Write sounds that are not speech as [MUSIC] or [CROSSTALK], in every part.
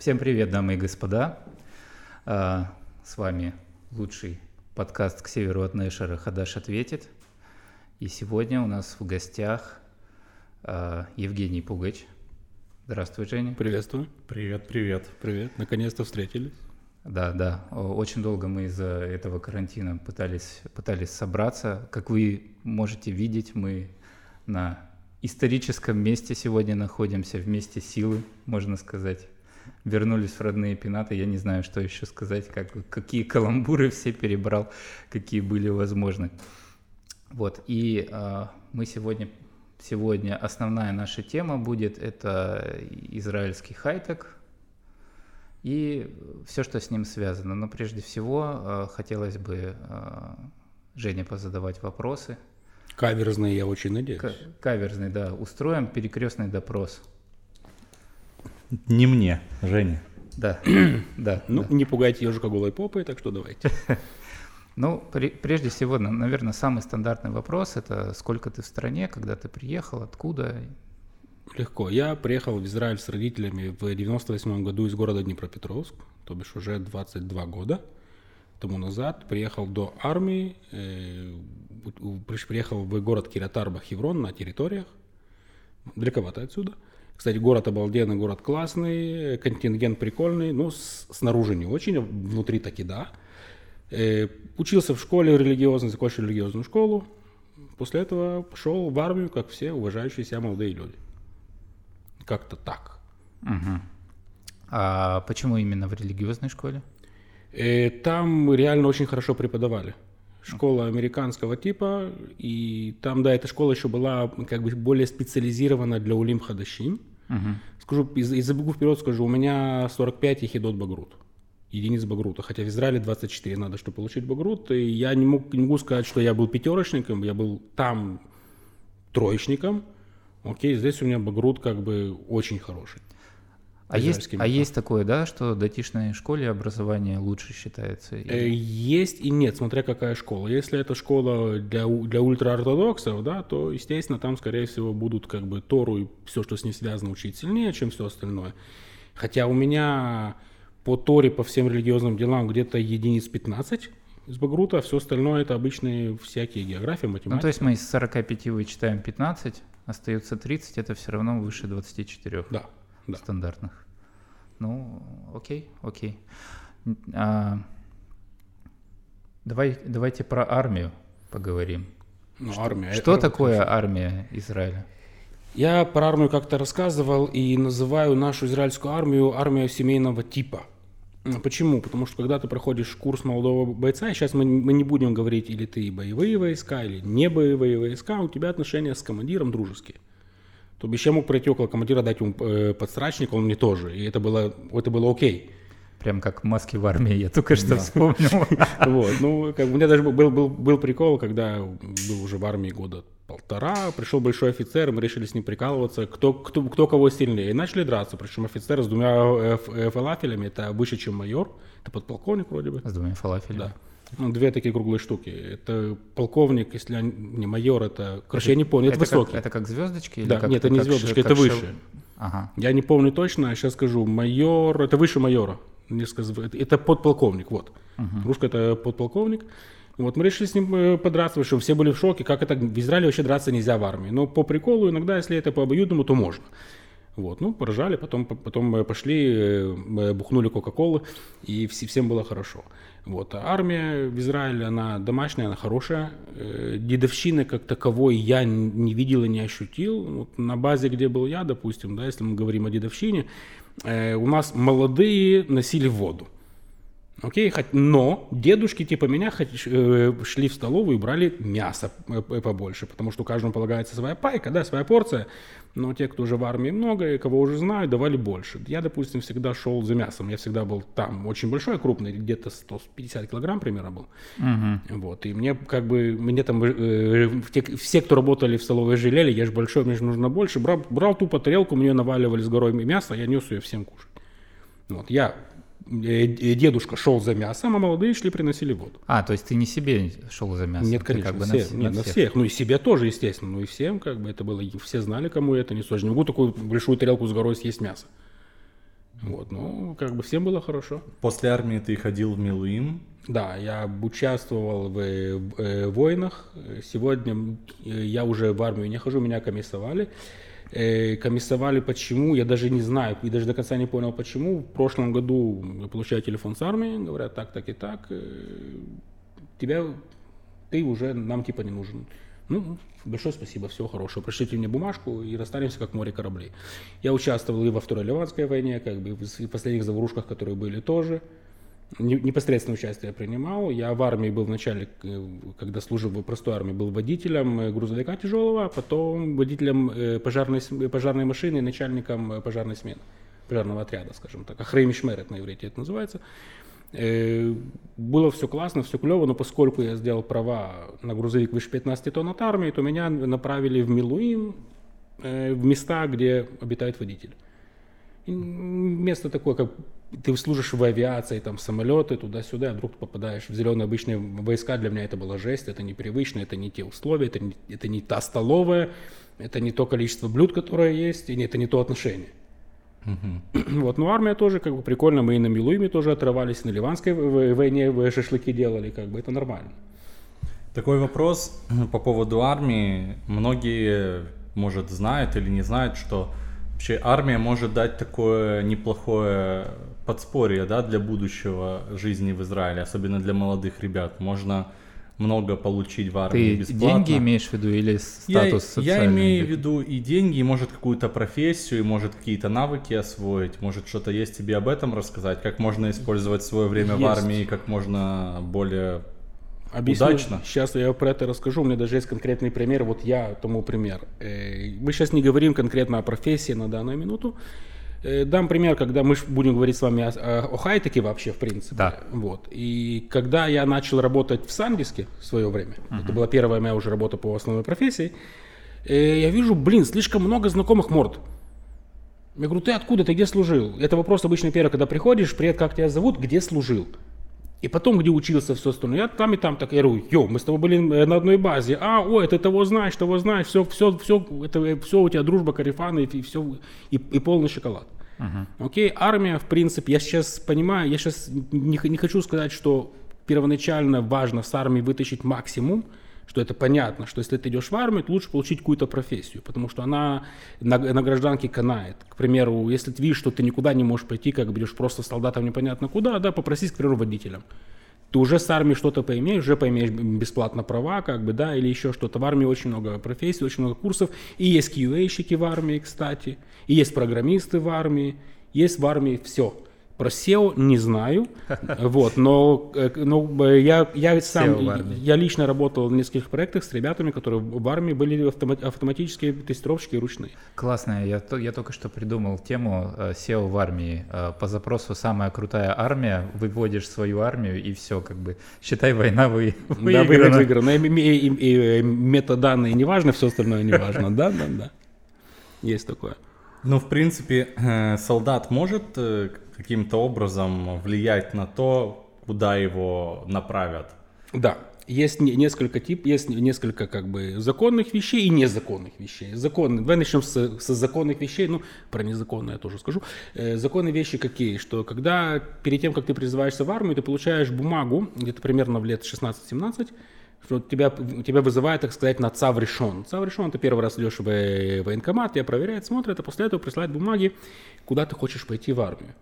Всем привет, дамы и господа. А, с вами лучший подкаст к северу от Нэшера «Хадаш ответит». И сегодня у нас в гостях а, Евгений Пугач. Здравствуй, Женя. Приветствую. Привет, привет. Привет. Наконец-то встретились. Да, да. Очень долго мы из-за этого карантина пытались, пытались собраться. Как вы можете видеть, мы на историческом месте сегодня находимся, в месте силы, можно сказать. Вернулись в родные пенаты, я не знаю, что еще сказать, как, какие каламбуры все перебрал, какие были возможны. Вот, и э, мы сегодня, сегодня, основная наша тема будет, это израильский хайтек, и все, что с ним связано. Но прежде всего э, хотелось бы э, Жене позадавать вопросы. Каверзный, я очень надеюсь. К- каверзный, да. Устроим перекрестный допрос. Не мне, Женя. Да, [CLEARS THROAT] да. Ну, да. не пугайте ежика голой попой, так что давайте. [LAUGHS] Ну, при, прежде всего, наверное, самый стандартный вопрос – это сколько ты в стране, когда ты приехал, откуда? Легко. Я приехал в Израиль с родителями в 98 году из города Днепропетровск, то бишь уже 22 года тому назад. Приехал до армии, э, приехал в город Киратарба, Хеврон на территориях, далековато отсюда. Кстати, город обалденный, город классный, контингент прикольный, но с, снаружи не очень, а внутри таки да. Э, учился в школе религиозной, закончил религиозную школу. После этого пошел в армию, как все уважающие себя молодые люди. Как-то так. Угу. А почему именно в религиозной школе? Э, там реально очень хорошо преподавали. Школа американского типа, и там, да, эта школа еще была как бы более специализирована для улим хадашим. Угу. Скажу, из, из забегу вперед скажу, у меня 45 ехидот багрут, единиц багрута, хотя в Израиле 24 надо, чтобы получить багрут, и я не, мог, не могу сказать, что я был пятерочником, я был там троечником, окей, здесь у меня багрут как бы очень хороший. А есть, а есть такое, да, что в датишной школе образование лучше считается? Или... Есть и нет, смотря какая школа. Если это школа для, для ультраортодоксов, да, то, естественно, там, скорее всего, будут как бы Тору и все, что с ней связано, учить сильнее, чем все остальное. Хотя у меня по Торе, по всем религиозным делам где-то единиц 15 из Багрута, а все остальное это обычные всякие географии, математика. Ну, то есть мы из 45 вычитаем 15, остается 30, это все равно выше 24. Да да. стандартных. Ну, окей, окей. А, давай, давайте про армию поговорим. Ну, что, армия. Что это такое конечно. армия Израиля? Я про армию как-то рассказывал и называю нашу израильскую армию армия семейного типа. Почему? Потому что когда ты проходишь курс молодого бойца, и сейчас мы, мы не будем говорить, или ты боевые войска, или не боевые войска, у тебя отношения с командиром дружеские. То бишь я мог пройти около командира, дать ему э, он мне тоже. И это было, это было окей. Прям как маски в армии, я только что вспомнил. [LAUGHS] Вот, ну, как у меня даже был, был, был прикол, когда был уже в армии года полтора, пришел большой офицер, мы решили с ним прикалываться, кто, кто, кто кого сильнее. И начали драться, причем офицер с двумя э, э, фалафелями, это выше, чем майор, это подполковник вроде бы. С двумя фалафелями? Да. Ну, две такие круглые штуки. Это полковник, если не майор, это... Короче, это, я не помню, это, это высокий. Как, это как звездочки? Да, как, нет, это не звездочки, как это выше. Шел... Ага. Я не помню точно, сейчас скажу. Майор, это выше майора. Несколько, это подполковник, вот. Угу. Русская это подполковник. Вот мы решили с ним э, подраться, потому что все были в шоке, как это в Израиле вообще драться нельзя в армии. Но по приколу иногда, если это по обоюдному, то можно. Вот, ну, поражали, потом, потом пошли, бухнули Кока-Колы, и всем было хорошо. Вот. А армия в Израиле, она домашняя, она хорошая. Э, дедовщины как таковой я не видел и не ощутил. Вот на базе, где был я, допустим, да, если мы говорим о дедовщине, э, у нас молодые носили воду. Окей, но дедушки типа меня э, шли в столовую и брали мясо побольше, потому что каждому полагается своя пайка, да, своя порция. Но те, кто уже в армии много и кого уже знаю, давали больше. Я, допустим, всегда шел за мясом. Я всегда был там очень большой, крупный, где-то 150 килограмм примерно был. Угу. Вот. И мне как бы, мне там, э, те, все, кто работали в столовой, жалели, я же большой, мне же нужно больше. Брал, брал тупо тарелку, мне наваливали с горой мяса, я нес ее всем кушать. Вот. Я Э, дедушка шел за мясом, а молодые шли приносили воду. А, то есть ты не себе шел за мясом? Нет, конечно, как бы все, на, нет, на всех. всех. Ну и себе тоже, естественно. Ну и всем как бы это было, все знали, кому это несу. Я же не могу такую большую тарелку с горой съесть мясо. Вот, ну, как бы всем было хорошо. После армии ты ходил в Милуим. Да, я участвовал в, в, э, войнах. Сегодня э, я уже в армию не хожу, меня комиссовали. Э, комиссовали почему, я даже не знаю, и даже до конца не понял почему. В прошлом году я получаю телефон с армии, говорят так, так и так. Э, тебя, ты уже нам типа не нужен. Ну, большое спасибо, всего хорошего. Пришлите мне бумажку и расстанемся как море кораблей. Я участвовал и во Второй Ливанской войне, как бы в последних заварушках, которые были тоже. Непосредственно участие принимал. Я в армии был вначале, э, когда служил в простой армии, был водителем э, грузовика тяжелого, а потом водителем э, пожарной, пожарной машины и начальником пожарной смены, пожарного отряда, скажем так. Ахреймишмерет на иврите это называется. Было все классно, все клево, но поскольку я сделал права на грузовик выше 15 тонн от армии, то меня направили в Милуим, в места, где обитает водитель. Место такое, как ты служишь в авиации, там самолеты туда-сюда, а вдруг ты попадаешь в зеленые обычные войска, для меня это была жесть, это непривычно, это не те условия, это не, это не та столовая, это не то количество блюд, которое есть, и это не то отношение. Uh-huh. [CLEARS THROAT] Вот, но армия тоже как бы прикольно, мы и на Милуиме тоже отрывались, на Ливанской войне шашлыки делали, как бы это нормально. Такой вопрос [CLEARS THROAT] по поводу армии. Многие, может, знают или не знают, что вообще армия может дать такое неплохое подспорье, да, для будущего жизни в Израиле, особенно для молодых ребят. Можно много получить в армии Ты бесплатно. деньги имеешь в виду или статус я, я имею в виду и деньги, и может какую-то профессию, и может какие-то навыки освоить, может что-то есть тебе об этом рассказать, как можно использовать свое время есть. в армии, как можно более Объясню, удачно. Сейчас я про это расскажу. У меня даже есть конкретный пример. Вот я тому пример. Э, мы сейчас не говорим конкретно о профессии на данную минуту. Э, дам пример, когда мы будем говорить с вами о, о хай-теке вообще, в принципе. Да. Вот. И когда я начал работать в Сандиске в свое время, uh-huh. это была первая моя уже работа по основной профессии, э, я вижу, блин, слишком много знакомых морд. Я говорю, ты откуда, ты где служил? Это вопрос обычно первый, когда приходишь, привет, как тебя зовут, где служил? И потом, где учился, все остальное, я там и там так, я говорю, йоу, мы с тобой были на одной базе, а, ой, ты того знаешь, того знаешь, все, все, все, это, все у тебя дружба, карифаны, и, все, и, и полный шоколад. Uh-huh. Окей, армия, в принципе, я сейчас понимаю, я сейчас не, не хочу сказать, что первоначально важно с армии вытащить максимум, что это понятно, что если ты идешь в армию, то лучше получить какую-то профессию, потому что она на, на гражданке канает. К примеру, если ты видишь, что ты никуда не можешь пойти, как будешь просто солдатом непонятно куда, да, попросись, к примеру, водителем. Ты уже с армией что-то поимеешь, уже поимеешь бесплатно права, как бы, да, или еще что-то. В армии очень много профессий, очень много курсов. И есть QA-щики в армии, кстати, и есть программисты в армии, есть в армии все. Про SEO не знаю, [LAUGHS] вот, но, э, но э, я, я сам, я лично работал в нескольких проектах с ребятами, которые в армии были автоматические тестировщики ручные. Классно, я, я только что придумал тему SEO э, в армии. По запросу «самая крутая армия», выводишь свою армию и все, как бы, считай, война вы, выиграна. [LAUGHS] Да, выиграна. И, и, и, и метаданные не важно, все остальное не важно, [LAUGHS] да, да, да. Есть такое. Ну, в принципе, солдат может каким-то образом влиять на то, куда его направят. Да, есть несколько тип, есть несколько как бы законных вещей и незаконных вещей. Законные. Давай начнем с, с законных вещей. Ну, про незаконные я тоже скажу. Э, законные вещи какие? Что когда перед тем, как ты призываешься в армию, ты получаешь бумагу, где-то примерно в лет 16-17, что тебя, тебя вызывает, так сказать, на ЦАВ решен. ЦАВ решен, ты первый раз идешь в военкомат, тебя проверяет, смотрит, а после этого присылает бумаги, куда ты хочешь пойти в армию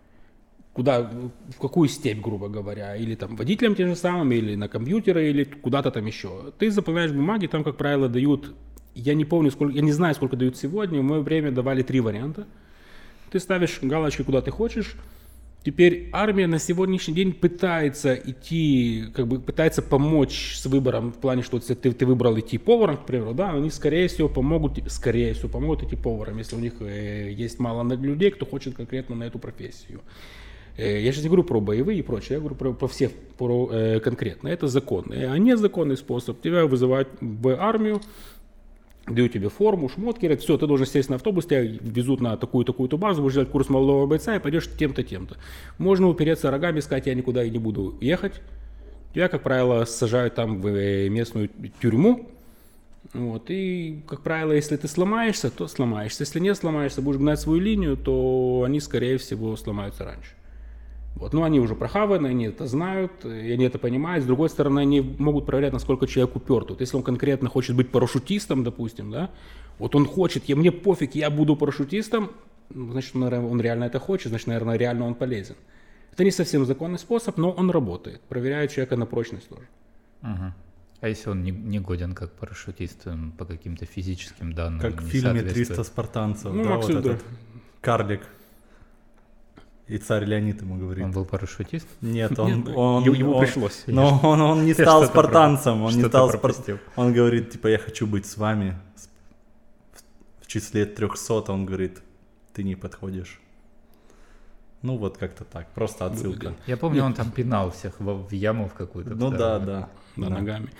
куда, в какую степь, грубо говоря, или там водителям тем же самым, или на компьютеры, или куда-то там еще. Ты заполняешь бумаги, там, как правило, дают, я не помню, сколько, я не знаю, сколько дают сегодня, в мое время давали три варианта. Ты ставишь галочки, куда ты хочешь. Теперь армия на сегодняшний день пытается идти, как бы пытается помочь с выбором в плане, что ты, ты выбрал идти поваром, к примеру, да, они скорее всего помогут, скорее всего помогут идти поваром, если у них э, есть мало людей, кто хочет конкретно на эту профессию. Э, я сейчас не говорю про боевые и прочее, я говорю про, про всех про, э, конкретно. Это законный. А незаконный способ. Тебя вызывают в армию, дают тебе форму, шмотки, говорят, все, ты должен сесть на автобус, тебя везут на такую-такую-то базу, будешь делать курс молодого бойца и пойдешь тем-то, тем-то. Можно упереться рогами, сказать, я никуда и не буду ехать. Тебя, как правило, сажают там в э, местную тюрьму, Вот, и, как правило, если ты сломаешься, то сломаешься. Если не сломаешься, будешь гнать свою линию, то они, скорее всего, сломаются раньше. Вот. Но они уже прохаваны, они это знают, и они это понимают. С другой стороны, они могут проверять, насколько человек уперт. Вот если он конкретно хочет быть парашютистом, допустим, да, вот он хочет, я, мне пофиг, я буду парашютистом, ну, значит, он, он реально это хочет, значит, наверное, реально он полезен. Это не совсем законный способ, но он работает. Проверяет человека на прочность тоже. Угу. А если он не, не годен как парашютист по каким-то физическим данным? Как в фильме соответствует? «300 спартанцев», Ну, да, вот этот карлик. И царь Леонид ему говорит. Он был парашютист? Нет, [LAUGHS] он, Нет, он, ему- он- пришлось. Но он, он не [LAUGHS] стал спартанцем, он не стал спар- пропустил. Он говорит, типа, я хочу быть с вами. В, числе 300 он говорит, ты не подходишь. Ну вот как-то так, просто отсылка. Я помню, он там пинал всех в, в яму в какую-то. Ну да, да. Да, да. ногами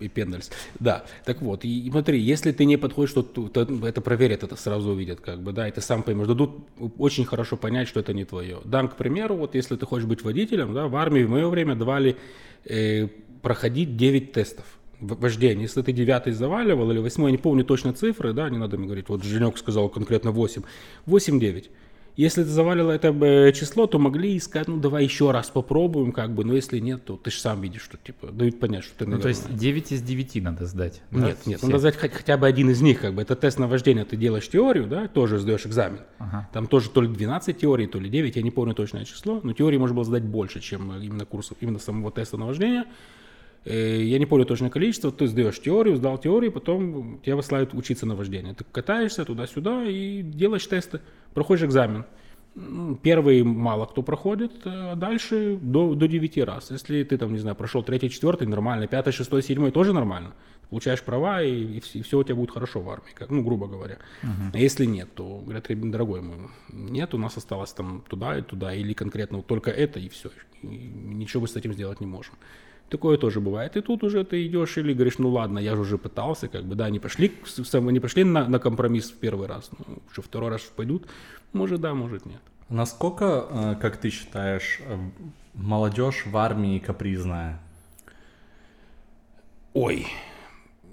и пендальс. Да, так вот, и, и смотри, если ты не подходишь, то, то- то это проверят, это сразу увидят, как бы, да, и ты сам поймешь. Дадут очень хорошо понять, что это не твое. Дам, к примеру, вот если ты хочешь быть водителем, да, в армии в мое время давали э, проходить 9 тестов в- вождения. Если ты девятый заваливал или восьмой, я не помню точно цифры, да, не надо мне говорить, вот Женек сказал конкретно 8. 8-9. Если ты завалило это э, число, то могли искать, ну давай еще раз попробуем, как бы, но если нет, то ты же сам видишь, что типа дают понять, что ты, Ну, то наверное, есть 9 из 9 надо сдать. да, нет, нет, все? надо сдать хоть- хотя бы один из них, как бы. Это тест на вождение, ты делаешь теорию, да, тоже сдаешь экзамен. Ага. Там тоже то ли 12 теорий, то ли 9, я не помню точное число, но теории можно было сдать больше, чем э, именно курсов, именно самого теста на вождение. Э, Я не помню точное количество, ты сдаешь теорию, сдал теорию, потом тебя высылают учиться на вождение. Ты катаешься туда-сюда и делаешь тесты, проходишь экзамен. Первый мало кто проходит, э, а дальше до, до 9 раз. Если ты там, не знаю, прошел третий, четвертый, нормально, пятый, шестой, седьмой, тоже нормально. Ты получаешь права, и, все, у тебя будет хорошо в армии, как, ну, грубо говоря. А если нет, то говорят, «Ребят, дорогой мой, нет, у нас осталось там туда и туда, или конкретно вот только это, и все. И ничего мы с этим сделать не можем. Такое тоже бывает. И тут уже ты идешь или говоришь, ну ладно, я же уже пытался, как бы, да, не пошли, не пошли на, на компромисс в первый раз, ну, что второй раз пойдут, может да, может нет. Насколько, э, как ты считаешь, э, молодежь в армии капризная? Ой,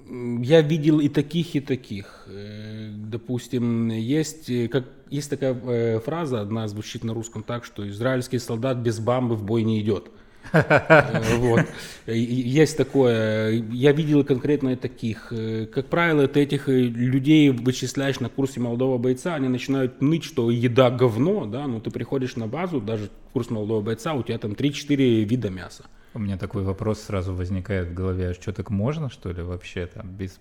я видел и таких, и таких. Э, Допустим, есть, как, есть такая фраза, одна звучит на русском так, что израильский солдат без бамбы в бой не идет. Вот. Есть такое. Я видел конкретно таких. Как правило, ты этих людей вычисляешь на курсе молодого бойца, они начинают ныть, что еда говно, да, но ты приходишь на базу, даже курс молодого бойца, у тебя там 3-4 вида мяса. У меня такой вопрос сразу возникает в голове, а что так можно, что ли, вообще там без...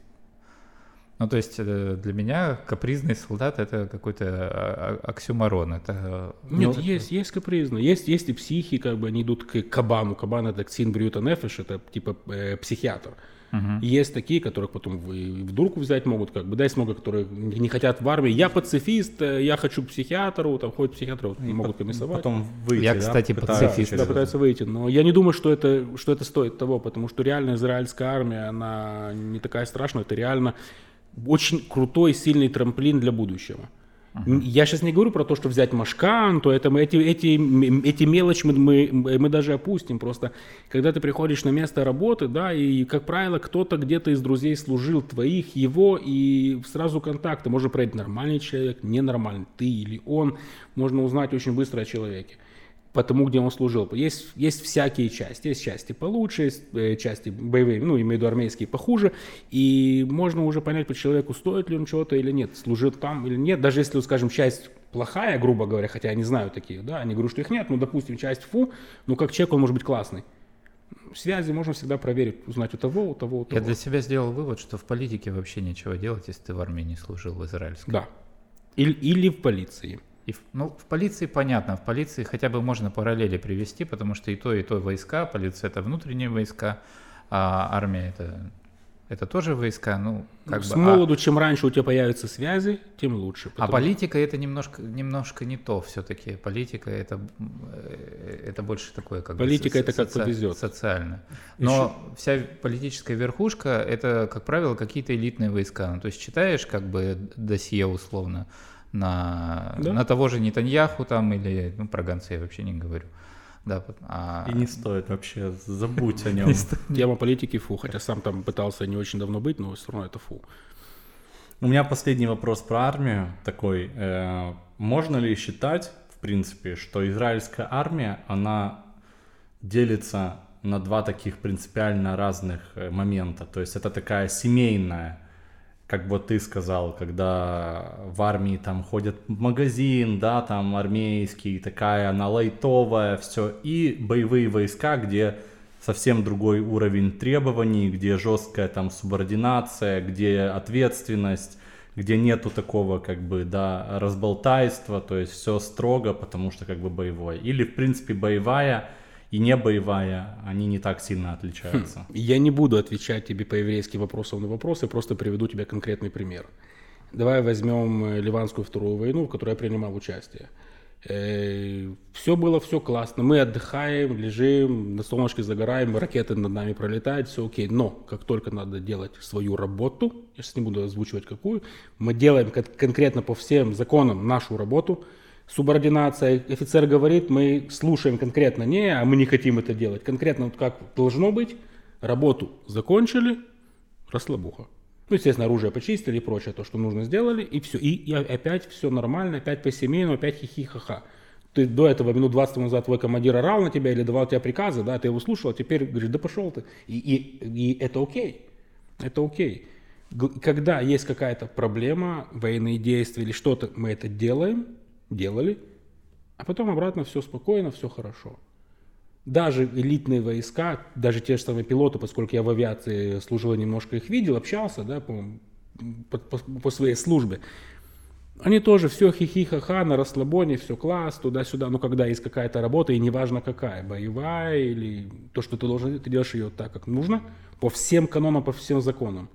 Ну, то есть э, для меня капризный солдат — это какой-то а- а- оксюмарон, это... э, Нет, ну, есть, есть капризно. Есть, есть и психи, как бы они идут к кабану. Кабан это ксин брюта нефиш, это типа э, психиатр. И есть такие, которых потом в дурку взять могут, как бы, да, есть много, которые не хотят в армии. Я пацифист, э, я хочу психиатру, там ходят психиатру, вот, И могут комиссовать. Потом выйти, Я, да, кстати, пытаются пацифист. Да, пытаются выйти. Но я не думаю, что это, что это стоит того, потому что реально израильская армия, она не такая страшная, это реально очень крутой, сильный трамплин для будущего. М, Я сейчас не говорю про то, что взять Машкан, то это мы, эти, эти, эти мелочи мы, мы, мы даже опустим. Просто когда ты приходишь на место работы, да, и, как правило, кто-то где-то из друзей служил твоих, его, и сразу контакты. Можно проверить, нормальный человек, ненормальный, ты или он. Можно узнать очень быстро о человеке по тому, где он служил. Есть, есть всякие части. Есть части получше, есть э, части боевые, ну, имею в виду армейские похуже. И можно уже понять по человеку, стоит ли он чего-то или нет, служил там или нет. Даже если, скажем, часть плохая, грубо говоря, хотя я не знаю таких, да, не говорю, что их нет, но, допустим, часть фу, ну, как человек он может быть классный. Связи можно всегда проверить, узнать у того, у того, у того. Я для себя сделал вывод, что в политике вообще нечего делать, если ты в армии не служил в израильской. Да. Или, или в полиции. И ну, в полиции понятно, в полиции хотя бы можно параллели привести, потому что и то, и то войска, полиция это внутренние войска, а армия это, это тоже войска, ну, как С бы... а- молоду, чем раньше у тебя появятся связи, тем лучше. А потому- политика это немножко, немножко не то все-таки. Политика это, э, это больше такое как бы Политика со- это как соци- повезет. Социально. Но вся политическая верхушка это, как правило, какие-то элитные войска. Ну, то есть читаешь как бы досье условно на, Да. на того же Нетаньяху там или ну, про Ганца я вообще не говорю. Да, а... И не стоит вообще, забудь о нем. Тема политики фу, хотя сам там пытался не очень давно быть, но все равно это фу. У меня последний вопрос про армию такой. Э, можно ли считать, в принципе, что израильская армия, она делится на два таких принципиально разных э, момента. То есть это такая семейная, как бы ты сказал, когда в армии там ходят в магазин, да, там армейский, такая она лайтовая, все, и боевые войска, где совсем другой уровень требований, где жесткая там субординация, где ответственность, где нету такого как бы, да, разболтайства, то есть все строго, потому что как бы боевой. Или, в принципе, боевая и не боевая, они не так сильно отличаются. Хм. Я не буду отвечать тебе по-еврейски вопросом на вопросы, просто приведу тебе конкретный пример. Давай возьмем э, Ливанскую вторую войну, в которой я принимал участие. Э, все было, все классно. Мы отдыхаем, лежим, на солнышке загораем, ракеты над нами пролетают, все окей. Но как только надо делать свою работу, я сейчас не буду озвучивать какую, мы делаем конкретно по всем законам нашу работу, субординация, офицер говорит, мы слушаем конкретно не, а мы не хотим это делать. Конкретно вот как должно быть, работу закончили, расслабуха. Ну, естественно, оружие почистили и прочее, то, что нужно, сделали, и все. И, и опять все нормально, опять по-семейному, опять хихи-ха-ха. Ты до этого минут 20 назад твой командир орал на тебя или давал тебе приказы, да, ты его слушал, а теперь говоришь, да пошел ты. И, и, и это окей. Это окей. Когда есть какая-то проблема, военные действия или что-то, мы это делаем, делали, а потом обратно все спокойно, все хорошо даже элитные войска, даже те же самые пилоты, поскольку я в авиации служил, немножко их видел, общался, да, по, по, по, своей службе, они тоже все хихи-ха-ха, на расслабоне, все класс, туда-сюда. Но когда есть какая-то работа, и неважно какая, боевая или то, что ты должен, ты делаешь ее так, как нужно, по всем канонам, по всем законам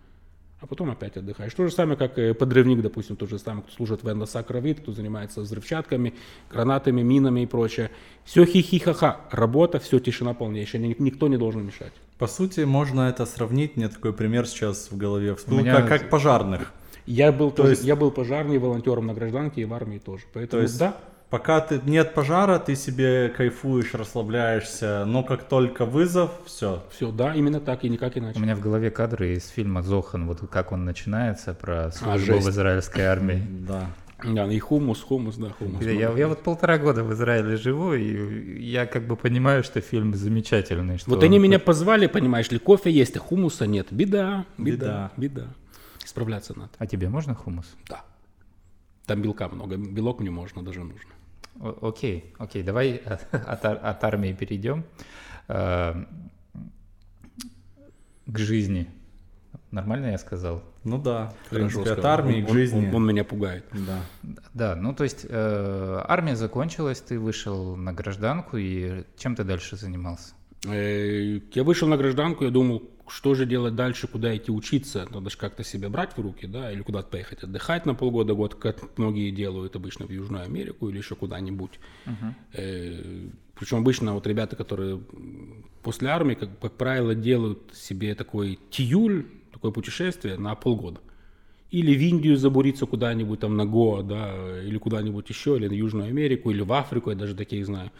а потом опять отдыхаешь. То же самое, как подрывник, допустим, тот же самый, кто служит в НЛСА-Кровит, кто занимается взрывчатками, гранатами, минами и прочее. Все хихи-ха-ха, работа, все тишина полнейшая, никто не должен мешать. По сути, можно это сравнить, мне такой пример сейчас в голове всплыл, меня... как, как пожарных. Я был, то тоже, есть... я был пожарным волонтером на гражданке и в армии тоже. Поэтому, то есть, да, Пока ты, нет пожара, ты себе кайфуешь, расслабляешься, но как только вызов, все. Все, да, именно так и никак иначе. У меня в голове кадры из фильма «Зохан», вот как он начинается, про а, службу а, в израильской армии. [LAUGHS] Да. Да, и хумус, хумус, да, хумус. Я, я вот полтора года в Израиле живу, и я как бы понимаю, что фильм замечательный. Что вот они меня позвали, понимаешь ли, кофе есть, а хумуса нет. Беда, беда, беда. беда. Справляться надо. А тебе можно хумус? Да. Там белка много, белок мне можно, даже нужно. Окей, окей, давай [LAUGHS] от, от армии перейдем э, к жизни. Нормально я сказал? Ну да, в принципе, от армии он, к жизни. Он, он меня пугает. Да. Да, ну то есть э, армия закончилась, ты вышел на гражданку, и чем ты дальше занимался? Э, я вышел на гражданку, я думал, что же делать дальше, куда идти учиться, надо же как-то себя брать в руки, да, или куда-то поехать отдыхать на полгода, год, как многие делают обычно в Южную Америку или еще куда-нибудь. Uh-huh. Э, причем обычно вот ребята, которые после армии, как, как правило, делают себе такой тиюль, такое путешествие на полгода. Или в Индию забуриться куда-нибудь там на Гоа, да, или куда-нибудь еще, или на Южную Америку, или в Африку, я даже таких знаю.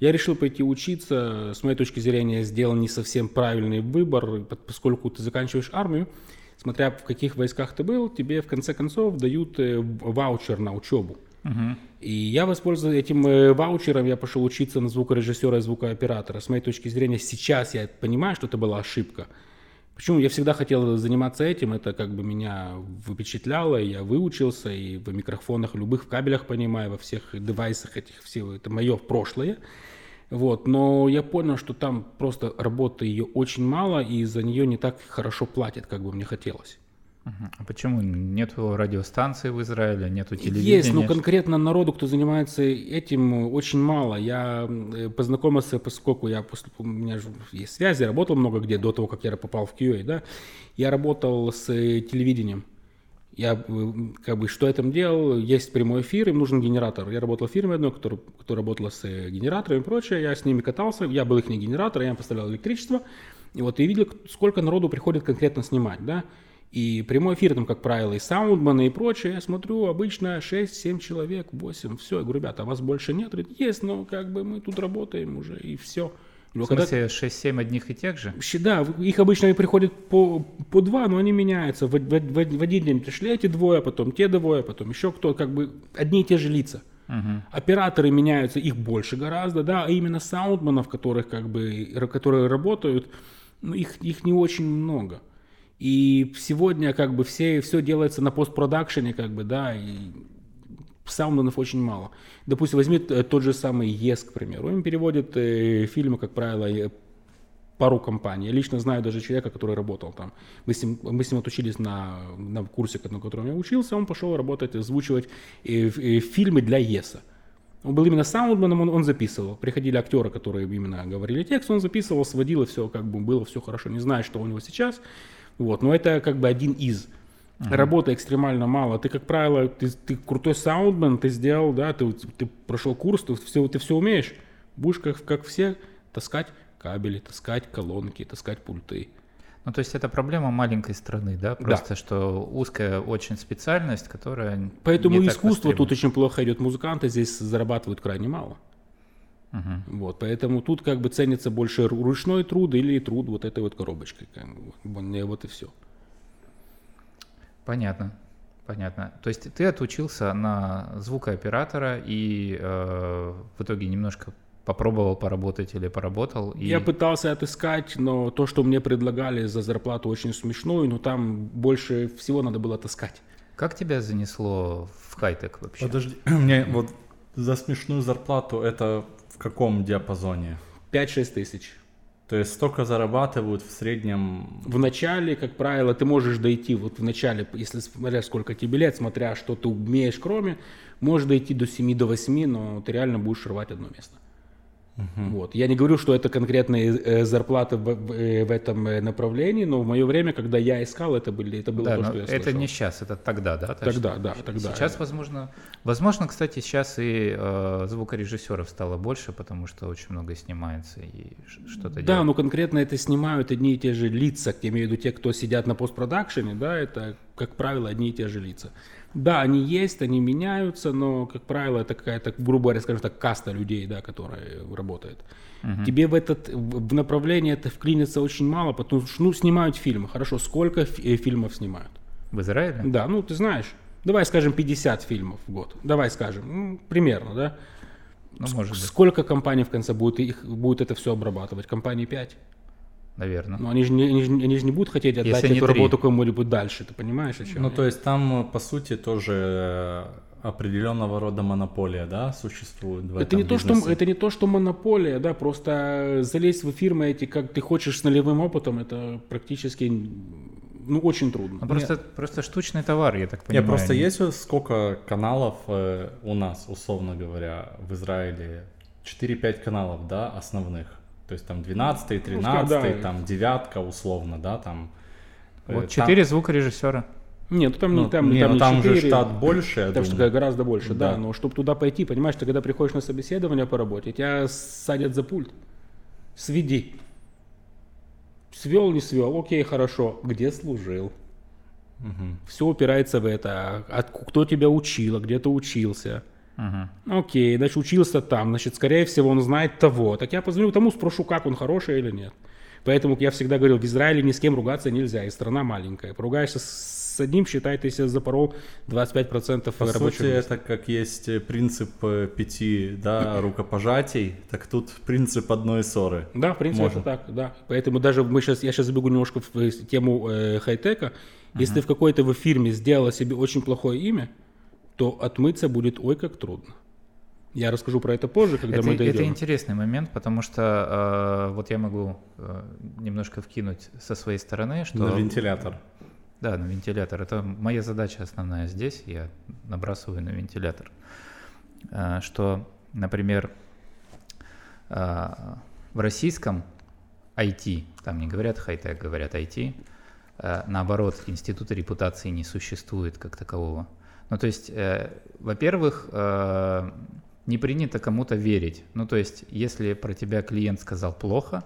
Я решил пойти учиться. С моей точки зрения, сделал не совсем правильный выбор, поскольку ты заканчиваешь армию, смотря в каких войсках ты был, тебе в конце концов дают э, ваучер на учебу. И я воспользовался этим э, ваучером, я пошел учиться на звукорежиссера и звукооператора. С моей точки зрения, сейчас я понимаю, что это была ошибка. Почему я всегда хотел заниматься этим, это как бы меня впечатляло, я выучился и в микрофонах, любых в кабелях понимаю, во всех девайсах этих всего, это мое прошлое. Вот, но я понял, что там просто работы ее очень мало, и за нее не так хорошо платят, как бы мне хотелось. А почему нету радиостанции в Израиле, нету телевидения? Есть, но конкретно народу, кто занимается этим, очень мало. Я э, познакомился, поскольку я у меня же есть связи, работал много где до того, как я попал в QA, да. Я работал с э, телевидением. Я э, как бы что я там делал? Есть прямой эфир, им нужен генератор. Я работал в фирме одной, которая, которая работала с генераторами и прочее. Я с ними катался, я был их не генератор, я им поставлял электричество. И вот я видел, сколько народу приходит конкретно снимать, да. И прямой эфир там, как правило, и саундманы и прочее, я смотрю, обычно 6-7 человек, 8, все. Я говорю, ребята, а вас больше нет? Говорит, есть, но как бы мы тут работаем уже, и все. В смысле, 6-7 одних и тех же? Да, их обычно приходят по, по два, но они меняются. В, в, в, в один день пришли эти двое, потом те двое, потом еще кто, как бы одни и те же лица. Угу. Операторы меняются, их больше гораздо, да, а именно саундманов, которых как бы, которые работают, ну, их, их не очень много. И сегодня как бы все, все делается на постпродакшене, как бы, да, и саундманов очень мало. Допустим, возьми тот же самый ЕС, к примеру. Он переводит э, фильмы, как правило, пару компаний. Я лично знаю даже человека, который работал там. Мы с ним, мы с ним отучились на, на курсе, на котором я учился. Он пошел работать, озвучивать э, э, фильмы для ЕСа. Он был именно саундменом, он, он записывал. Приходили актеры, которые именно говорили текст, он записывал, сводил, и все как бы было все хорошо. Не знаю, что у него сейчас. Вот, но это как бы один из. Работы экстремально мало. Ты, как правило, ты, ты крутой саундмен, ты сделал, да, ты, ты прошел курс, ты все, ты все умеешь. Будешь как, как все таскать кабели, таскать колонки, таскать пульты. Ну, то есть это проблема маленькой страны, да? Просто да. что узкая очень специальность, которая. Поэтому искусство тут очень плохо идет. Музыканты здесь зарабатывают крайне мало. Угу. Вот, поэтому тут как бы ценится больше ручной труд или труд вот этой вот коробочкой. Как бы, вот и все. Понятно. Понятно. То есть ты отучился на звукооператора и э, в итоге немножко попробовал поработать или поработал? И... Я пытался отыскать, но то, что мне предлагали за зарплату очень смешную, но там больше всего надо было таскать. Как тебя занесло в хай-тек вообще? Подожди, [CLEARS THROAT] мне вот за смешную зарплату это в каком диапазоне? 5-6 тысяч. То есть столько зарабатывают в среднем? В начале, как правило, ты можешь дойти, вот в начале, если смотря сколько тебе лет, смотря что ты умеешь кроме, можешь дойти до 7 до 8, но ты реально будешь рвать одно место. Угу. Вот. Я не говорю, что это конкретные э, зарплаты в, в, э, в этом э, направлении, но в мое время, когда я искал, это, были, это было да, то, что я Это слышал. не сейчас, это тогда, да? Тогда, да, тогда. Сейчас, возможно, возможно, кстати, сейчас и э, звукорежиссеров стало больше, потому что очень много снимается и что-то Да, делают. но конкретно это снимают одни и те же лица, я имею в виду те, кто сидят на постпродакшене, да, это, как правило, одни и те же лица. Да, они есть, они меняются, но, как правило, это какая-то, грубо говоря, скажем так, каста людей, да, которая работает. Угу. Тебе в этот в направление это вклинится очень мало, потому что ну, снимают фильмы. Хорошо, сколько фи- э, фильмов снимают? В Израиле? Да, ну ты знаешь. Давай скажем 50 фильмов в год. Давай скажем, ну, примерно, да? Ну, может быть. Сколько компаний в конце будет, их, будет это все обрабатывать? Компании 5? Наверное. Но они же не, они же, они же не будут хотеть отдать Если эту работу кому-нибудь дальше, ты понимаешь, о чем Ну, я? то есть там, по сути, тоже э, определенного рода монополия, да, существует в это этом не то, что Это не то, что монополия, да, просто залезть в фирмы эти, как ты хочешь, с нулевым опытом, это практически ну, очень трудно. Ну, просто, Нет. просто штучный товар, я так понимаю. Нет, просто они... есть сколько каналов э, у нас, условно говоря, в Израиле? 4-5 каналов, да, основных. То есть там 12 13 ну, да. там девятка условно, да, там. Вот э, четыре там... звукорежиссера. Нет, там ну, не там, не, там, ну, не там 4, уже штат больше, я Там что гораздо больше, да. да. Но чтобы туда пойти, понимаешь, ты когда приходишь на собеседование по работе, тебя садят за пульт. Сведи. Свел, не свел, окей, хорошо. Где служил? Угу. Все упирается в это. От, кто тебя учил, а где ты учился. Угу. Окей, значит, учился там, значит, скорее всего, он знает того. Так я позвоню тому, спрошу, как он хороший или нет. Поэтому я всегда говорил, в Израиле ни с кем ругаться нельзя, и страна маленькая. Поругаешься с одним, считай, ты себе запорол 25% По рабочего сути, места. это как есть принцип э, пяти да, [CLEARS THROAT] рукопожатий, так тут принцип одной ссоры. Да, в принципе, Можно. это так, да. Поэтому даже мы сейчас, я сейчас забегу немножко в тему э, хай-тека. Uh-huh. Если ты в какой-то в фирме сделала себе очень плохое имя, то отмыться будет ой как трудно. Я расскажу про это позже, когда это, мы дойдем. Это интересный момент, потому что э, вот я могу э, немножко вкинуть со своей стороны, что... На вентилятор. Да, на вентилятор. Это моя задача основная здесь, я набрасываю на вентилятор. Э, что, например, э, в российском IT, там не говорят хай-тек, говорят IT, э, наоборот, института репутации не существует как такового. Ну, то есть, э, во-первых, э, не принято кому-то верить. Ну, то есть, если про тебя клиент сказал плохо,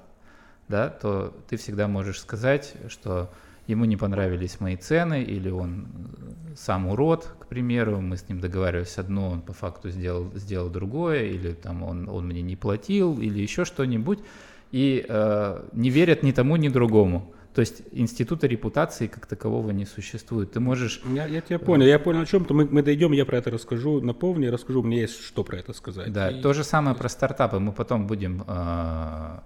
да, то ты всегда можешь сказать, что ему не понравились мои цены, или он э, сам урод, к примеру, мы с ним договаривались одно, он по факту сделал, сделал другое, или там он, он мне не платил, или еще что-нибудь, и э, не верят ни тому, ни другому. То есть института репутации как такового не существует. Ты можешь... Я, я тебя понял, я понял о чем-то. Мы, мы дойдем, я про это расскажу напомню, расскажу, мне есть что про это сказать. Да, И... то же самое про стартапы. Мы потом будем... Э,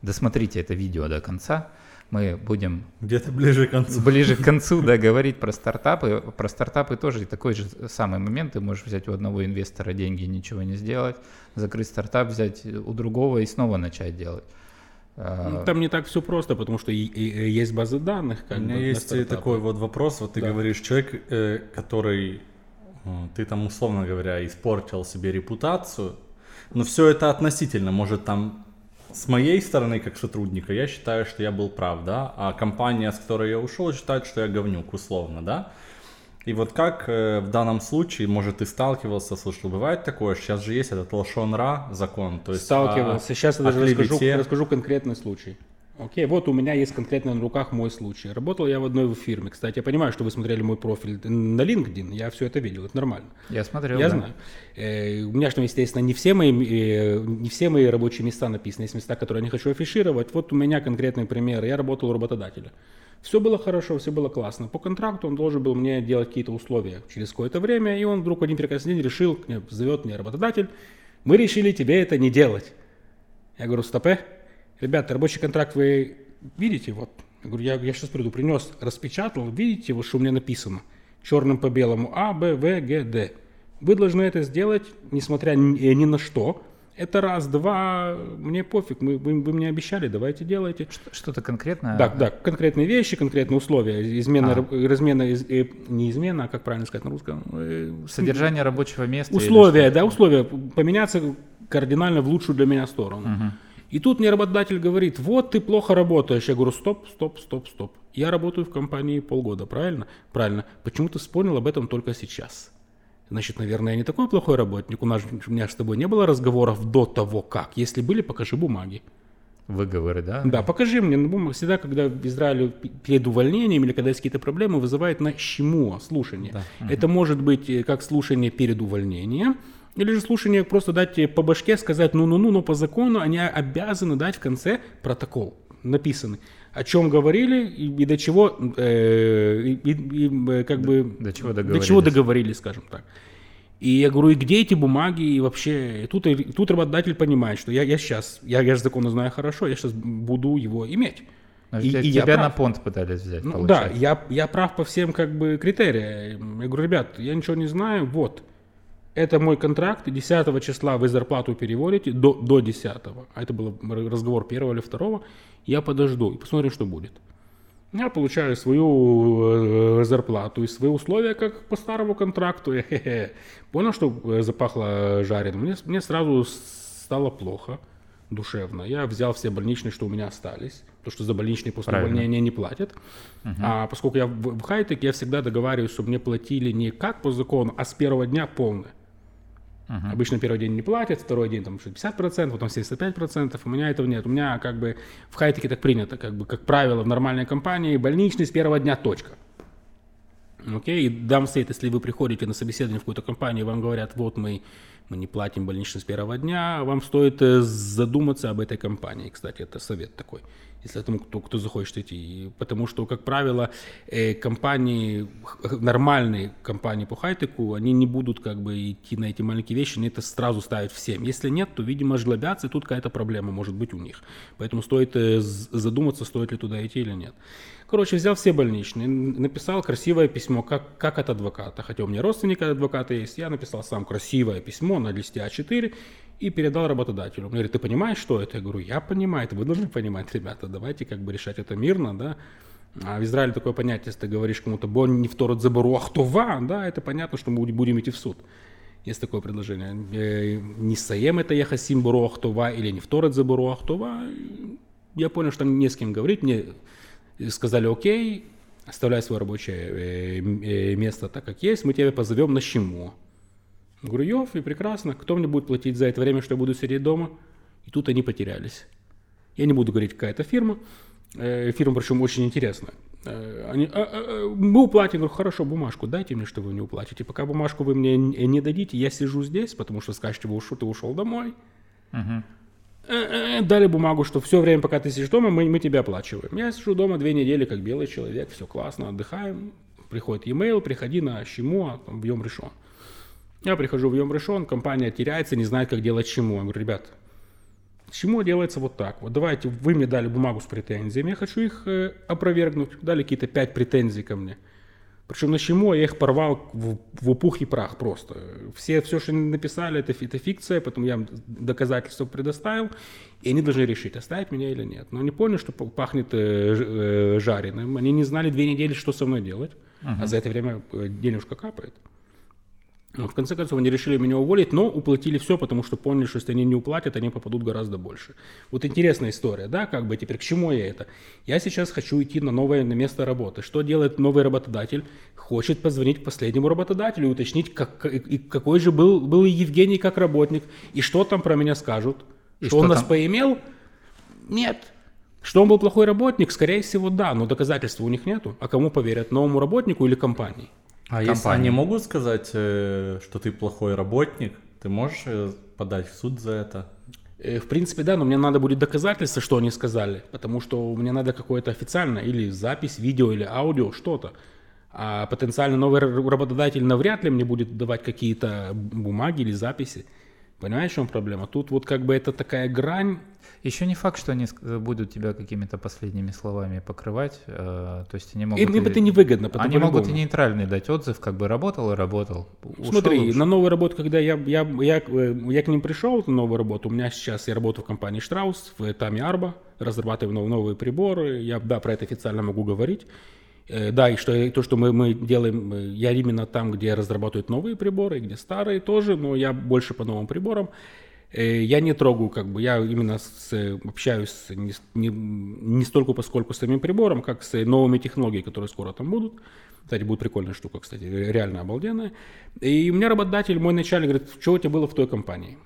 досмотрите это видео до конца. Мы будем... Где-то ближе к концу. Ближе к концу, да, [LAUGHS] говорить про стартапы. Про стартапы тоже такой же самый момент. Ты можешь взять у одного инвестора деньги и ничего не сделать, закрыть стартап, взять у другого и снова начать делать. Ну, там не так все просто, потому что и, и, есть базы данных. Как У меня бы, есть такой вот вопрос. Вот ты да. говоришь, человек, э, который, ты там, условно говоря, испортил себе репутацию, но все это относительно. Может, там с моей стороны, как сотрудника, я считаю, что я был прав, да, а компания, с которой я ушел, считает, что я говнюк, условно, да. И вот как э, в данном случае, может, ты сталкивался, слышал, бывает такое, сейчас же есть этот Лошон-Ра закон, то есть Сталкивался, о, сейчас я даже расскажу, расскажу конкретный случай. Окей, вот у меня есть конкретно на руках мой случай. Работал я в одной фирме. Кстати, я понимаю, что вы смотрели мой профиль на LinkedIn. Я все это видел, это нормально. Я смотрел, Я да. знаю. Э, у меня, что, естественно, не все, мои, э, не все мои рабочие места написаны. Есть места, которые я не хочу афишировать. Вот у меня конкретный пример. Я работал у работодателя. Все было хорошо, все было классно. По контракту он должен был мне делать какие-то условия через какое-то время, и он вдруг один прекрасный день решил, зовет мне работодатель, мы решили тебе это не делать. Я говорю, стопе, ребята, рабочий контракт вы видите, вот, я говорю, я, я сейчас приду, принес, распечатал, видите, вот что у меня написано, черным по белому, А, Б, В, Г, Д. Вы должны это сделать, несмотря ни, ни на что, это раз, два, мне пофиг, мы, вы, вы мне обещали, давайте делайте. Что-то конкретное? Да, да, конкретные вещи, конкретные условия. Измена, а. размена, из, э, не измена, а как правильно сказать на русском? Э, Содержание рабочего места. Условия, да, условия. Поменяться кардинально в лучшую для меня сторону. Угу. И тут мне работодатель говорит, вот ты плохо работаешь. Я говорю, стоп, стоп, стоп, стоп. Я работаю в компании полгода, правильно? Правильно. Почему ты вспомнил об этом только сейчас? Значит, наверное, я не такой плохой работник. У нас у меня с тобой не было разговоров до того, как. Если были, покажи бумаги. Выговоры, да? Да, покажи мне бумагах. Всегда, когда в Израиле перед увольнением или когда есть какие-то проблемы, вызывает на щему слушание. Да. Это угу. может быть э, как слушание перед увольнением, или же слушание просто дать по башке, сказать ну-ну-ну, но по закону они обязаны дать в конце протокол написанный о чем говорили и, и до чего, э, и, и, э, как бы, до чего, до чего договорились, скажем так. И я говорю, и где эти бумаги, и вообще, и тут, и тут работодатель понимает, что я, я сейчас, я, я же законы знаю хорошо, я сейчас буду его иметь. и, и тебя на понт пытались взять, ну, Да, я, я прав по всем как бы критериям. Я говорю, ребят, я ничего не знаю, вот, это мой контракт, 10 числа вы зарплату переводите до, до 10, а это был разговор первого или второго, я подожду и посмотрим, что будет. Я получаю свою э, зарплату и свои условия, как по старому контракту. Понял, что э, запахло жареным. Мне, мне сразу стало плохо, душевно. Я взял все больничные, что у меня остались. То, что за больничные после Правильно. увольнения не платят. Угу. А поскольку я в, в хайтеке, я всегда договариваюсь, чтобы мне платили не как по закону, а с первого дня полное. Uh-huh. Обычно первый день не платят, второй день там 50%, потом 75%. У меня этого нет. У меня как бы в хайтеке так принято, как бы как правило в нормальной компании больничный с первого дня точка. Окей, и дам совет, если вы приходите на собеседование в какую-то компанию, вам говорят, вот мы, мы не платим больничный с первого дня, вам стоит э, задуматься об этой компании. Кстати, это совет такой если этому кто, кто захочет идти. Потому что, как правило, э, компании, нормальные компании по хайтеку, они не будут как бы идти на эти маленькие вещи, они это сразу ставят всем. Если нет, то, видимо, жлобятся, и тут какая-то проблема может быть у них. Поэтому стоит э, задуматься, стоит ли туда идти или нет. Короче, взял все больничные, написал красивое письмо, как, как от адвоката. Хотя у меня родственника адвоката есть, я написал сам красивое письмо на листе А4 и передал работодателю. Он говорит, ты понимаешь, что это? Я говорю, я понимаю, это вы должны понимать, [LAUGHS] ребята, давайте как бы решать это мирно, да. А в Израиле такое понятие, если ты говоришь кому-то «бон не второт забору ахтова», да, это понятно, что мы будем идти в суд. Есть такое предложение. Э, не саем это яхасим буру ахтова или не второт забору ахтова. Я понял, что не с кем говорить. Мне сказали «окей, оставляй свое рабочее э, э, место так, как есть, мы тебя позовем на щему». Говорю, Йофи, прекрасно. Кто мне будет платить за это время, что я буду сидеть дома? И тут они потерялись. Я не буду говорить, какая это фирма. Э, фирма, причем, очень интересная. Э, Они, «А, а, а, мы уплатим, говорю, хорошо, бумажку дайте мне, что вы не уплатите. Пока бумажку вы мне не дадите, я сижу здесь, потому что скажете, вы ушел, ты ушел домой. Э, Дали бумагу, что все время, пока ты сидишь дома, мы, мы тебя оплачиваем. Я сижу дома две недели, как белый человек, все классно, отдыхаем. Приходит e-mail, приходи на Щему, в Йом решен. Я прихожу в Йом решен, компания теряется, не знает, как делать Щему. Я говорю, ребят, Чему делается вот так. Вот давайте, вы мне дали бумагу с претензиями, я хочу их э, опровергнуть. Дали какие-то пять претензий ко мне. Причем на чему я их порвал в, в пух и прах просто. Все, все, что они написали, это, это фикция, потом я им доказательства предоставил, и они должны решить, оставить меня или нет. Но они поняли, что пахнет э, э, жареным. Они не знали две недели, что со мной делать. А за это время э, денежка капает. Ну, в конце концов, они решили меня уволить, но уплатили все, потому что поняли, что если они не уплатят, они попадут гораздо больше. Вот интересная история, да, как бы теперь к чему я это? Я сейчас хочу идти на новое на место работы. Что делает новый работодатель? Хочет позвонить к последнему работодателю и уточнить, как, и- какой же был, был Евгений как работник, и что там про меня скажут. И что, что он нас там? поимел? Нет. Что он был плохой работник? Скорее всего, да, но доказательств у них нету. А кому поверят? Новому работнику или компании? А если компании. они могут сказать, э, что ты плохой работник, ты можешь э, подать в суд за это? Э, В принципе, да, но мне надо будет доказательства, что они сказали, потому что мне надо какое-то официальное, или запись, видео, или аудио, что-то. А потенциально новый работодатель навряд ли мне будет давать какие-то бумаги или записи. Понимаешь, в чем проблема? Тут вот как бы это такая грань. Еще не факт, что они ск- будут тебя какими-то последними словами покрывать. э, то есть они могут... Им, им это невыгодно. потому Они могут и нейтральный дать отзыв, как бы работал и работал. Смотри, ушел. на новую работу, когда я, я, я, э, я к ним пришел, на новую работу, у меня сейчас, я работаю в компании Штраус, в Тами Арба, разрабатываю нов- новые приборы, я, да, про это официально могу говорить. Э, Да, и что, и то, что мы, мы делаем, э, я именно там, где разрабатывают новые приборы, где старые тоже, но я больше по новым приборам. Э, Я не трогаю, как бы, я именно с, общаюсь не, не, не столько поскольку с самим прибором, как с новыми технологиями, которые скоро там будут. Кстати, будет прикольная штука, кстати, реально обалденная. И у меня работодатель, мой начальник, говорит, что у тебя было в той компании?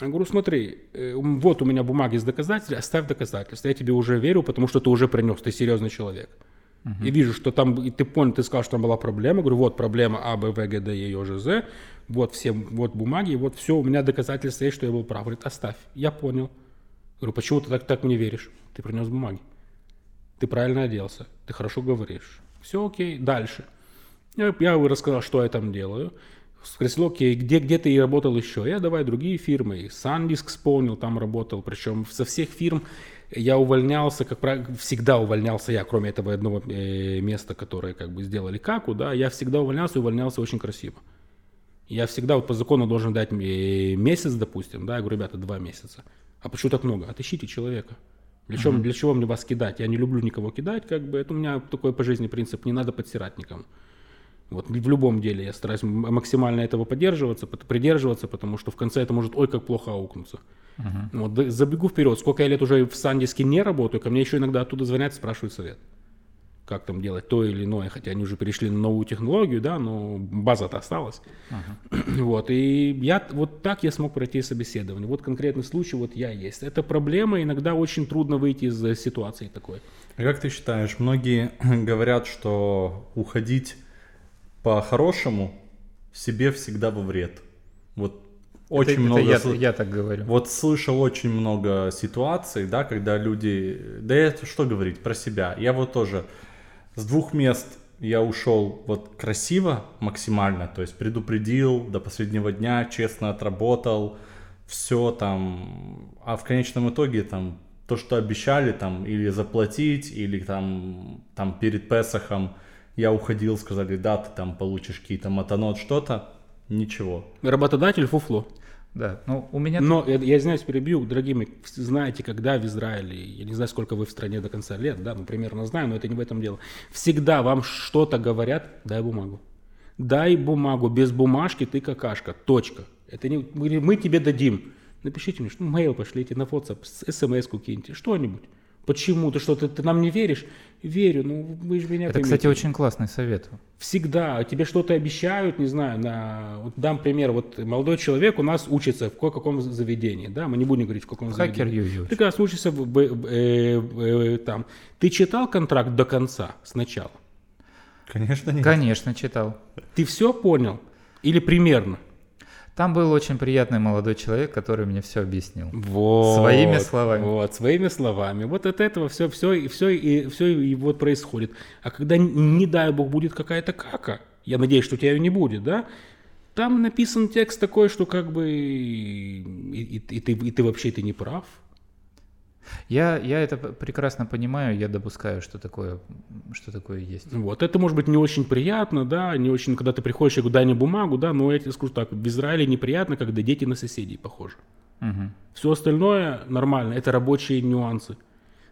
Я говорю, смотри, э, вот у меня бумаги с доказательствами, оставь доказательства. Я тебе уже верю, потому что ты уже принес, ты серьезный человек. И вижу, что там, и ты понял, ты сказал, что там была проблема. Говорю, вот проблема А, Б, В, Г, Д, Е, Ё, Ж, З. Вот все, вот бумаги, вот все, у меня доказательства есть, что я был прав. Говорит, оставь. Я понял. Говорю, почему ты так, так мне веришь? Ты принес бумаги. Ты правильно оделся. Ты хорошо говоришь. Все окей, дальше. Я, я рассказал, что я там делаю. Спросил, окей, где, где ты работал еще? Я давай другие фирмы. И Sandisk вспомнил, там работал. Причем со всех фирм я увольнялся, как правило, всегда увольнялся я, кроме этого одного э, места, которое как бы сделали каку, да, я всегда увольнялся и увольнялся очень красиво. Я всегда вот по закону должен дать месяц, допустим, да, я говорю, ребята, два месяца. А почему так много? Отыщите человека. Для чего, для чего мне вас кидать? Я не люблю никого кидать, как бы, это у меня такой по жизни принцип, не надо подсирать никому. Вот в любом деле я стараюсь максимально этого поддерживаться, придерживаться, потому что в конце это может ой как плохо аукнуться. Вот, да- забегу вперед, сколько я лет уже в Сандиске не работаю, ко мне еще иногда оттуда звонят и спрашивают совет. Как там делать то или иное, хотя они уже перешли на новую технологию, да, но база-то осталась. [CLEARS THROAT] Вот, и я, вот так я смог пройти собеседование. Вот конкретный случай, вот я есть. Это проблема, иногда очень трудно выйти из э, ситуации такой. А как ты считаешь, многие [CLEARS THROAT] говорят, что уходить по-хорошему себе всегда во вред. Вот очень Это- это много... я, сл- я так говорю. Вот слышал очень много ситуаций, да, когда люди... Да это что говорить про себя? Я вот тоже с двух мест я ушел вот красиво максимально, то есть предупредил до последнего дня, честно отработал, все там, а в конечном итоге там то, что обещали там или заплатить, или там, там перед Песохом я уходил, сказали, да, ты там получишь какие-то матанот, что-то, ничего. Работодатель фуфло. Да, ну у меня Но я, я извиняюсь, перебью, дорогие мои, знаете, когда в Израиле, я не знаю, сколько вы в стране до конца лет, да, ну примерно знаю, но это не в этом дело. Всегда вам что-то говорят, дай бумагу. Дай бумагу, без бумажки ты какашка, точка. Это не, мы, мы тебе дадим. Напишите мне, что мейл пошлите на WhatsApp, смс-ку киньте, что-нибудь. Почему? Ты что, ты, ты нам не веришь? Верю, ну вы же меня Это, поймите. кстати, очень классный совет. Всегда. Тебе что-то обещают, не знаю, на... Вот дам пример. Вот молодой человек у нас учится в кое-каком заведении, да, мы не будем говорить, в каком Хакер заведении. Юзю. Ты как раз учишься в, в- в- э, э, там. Ты читал контракт до конца, сначала? Конечно, нет. Конечно, читал. Ты все понял? Или примерно? Там был очень приятный молодой человек, который мне все объяснил. Вот. Своими словами. Вот, своими словами. Вот от этого все, все, и все, и все и вот происходит. А когда, не дай бог, будет какая-то кака, я надеюсь, что у тебя ее не будет, да? Там написан текст такой, что как бы и, и- и ты, и ты вообще ты не прав. Я, я это прекрасно понимаю, я допускаю, что такое, что такое есть. Вот. Это может быть не очень приятно, да, не очень, когда ты приходишь, я говорю, дай мне бумагу, да, но я тебе скажу так, в Израиле неприятно, когда дети на соседей похожи. Мгм. Все остальное нормально, это рабочие нюансы.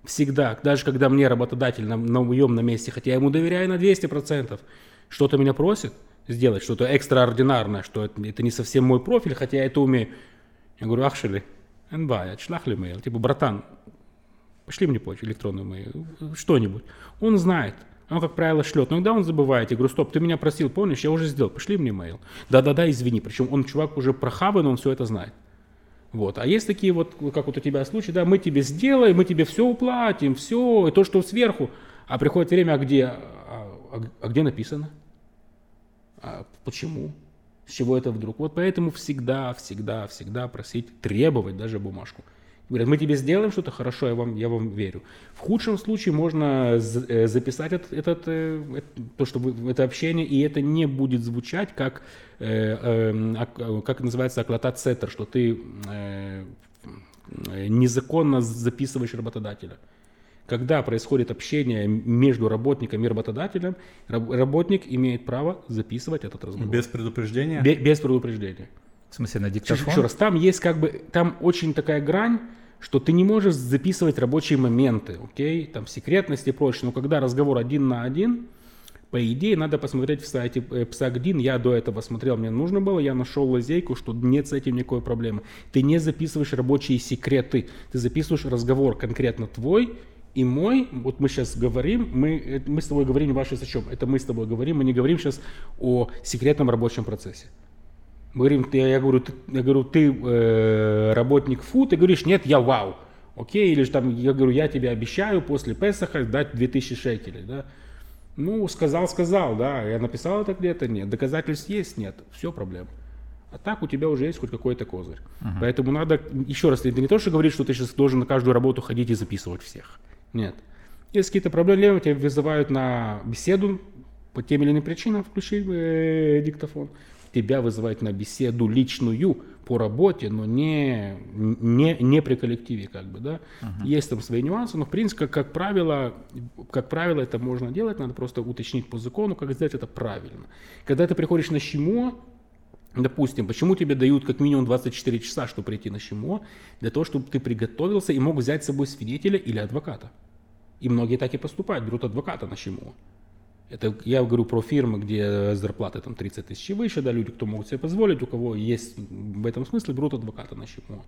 Всегда, даже когда мне работодатель на, на моем на месте, хотя я ему доверяю на 200%, что-то меня просит сделать, что-то экстраординарное, что это, это не совсем мой профиль, хотя я это умею. Я говорю, ахшили, энбай, отшлах ли мейл, типа, братан, пошли мне почту, электронную мою, что-нибудь. Он знает, он, как правило, шлет. Но иногда он забывает. Я говорю, стоп, ты меня просил, помнишь, я уже сделал, пошли мне мейл. Да-да-да, извини. Причем он, чувак, уже прохаван, он все это знает. Вот. А есть такие вот, как вот у тебя случаи, да, мы тебе сделаем, мы тебе все уплатим, все, и то, что сверху. А приходит время, а где, а, а- а где написано? А почему? С чего это вдруг? Вот поэтому всегда, всегда, всегда просить, требовать даже бумажку. Говорят, мы тебе сделаем что-то хорошо, я вам, я вам верю. В худшем случае можно э, записать этот, этот, э, то, что вы, это общение, и это не будет звучать как, э, эм, ак- как называется, аклатат сеттер, что ты незаконно записываешь работодателя. Когда происходит общение между работником и работодателем, раб- работник имеет право записывать этот разговор. Без предупреждения? Бе- без предупреждения. В смысле, на Еще, диктофон? еще раз, там есть как бы, там очень такая грань, что ты не можешь записывать рабочие моменты, окей, там секретность и прочее, но когда разговор один на один, по идее, надо посмотреть в сайте э, Псагдин, я до этого смотрел, мне нужно было, я нашел лазейку, что нет с этим никакой проблемы. Ты не записываешь рабочие секреты, ты записываешь разговор конкретно твой и мой, вот мы сейчас говорим, мы, э, мы с тобой говорим, ваши о чем? Это мы с тобой говорим, мы не говорим сейчас о секретном рабочем процессе. Мы говорим, ты, я говорю, ты, я говорю, ты э, работник фу, ты говоришь, нет, я вау. Окей, или же там, я говорю, я тебе обещаю после Песаха дать 2000 шекелей, да. Ну, сказал, сказал, да, я написал это где-то, нет, доказательств есть, нет, все проблема. А так у тебя уже есть хоть какой-то козырь. Поэтому надо, еще раз, это не то, что говорит, что ты сейчас должен на каждую работу ходить и записывать всех. Нет. Есть какие-то проблемы, тебя вызывают на беседу по тем или иным причинам, включи э, диктофон. Тебя вызывают на беседу личную по работе, но не, не, не при коллективе, как бы, да. Есть там свои нюансы, но в принципе, как, как правило, как правило, это можно делать, надо просто уточнить по закону, как сделать это правильно. Когда ты приходишь на щимо, Допустим, почему тебе дают как минимум 24 часа, чтобы прийти на щимо? Для того, чтобы ты приготовился и мог взять с собой свидетеля или адвоката. И многие так и поступают, берут адвоката на щимо. Это я говорю про фирмы, где зарплаты там 30 тысяч и выше, да, люди, кто могут себе позволить, у кого есть в этом смысле, берут адвоката на щимо.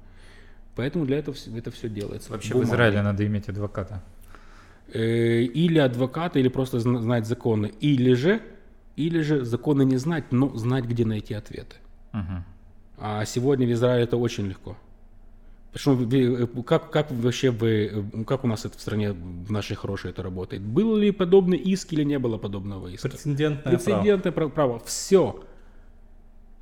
Поэтому для этого это все делается. Вообще в Бумагой. Израиле надо иметь адвоката. Э, или адвоката, или просто зна- знать законы. Или же, или же законы не знать, но знать, где найти ответы. Мгм. А сегодня в Израиле это очень легко. Почему, как, как вообще вы, как у нас это в стране, в нашей хорошей это работает? Был ли подобный иск или не было подобного иска? Прецедентное право. Прецедентное пра- право. Все.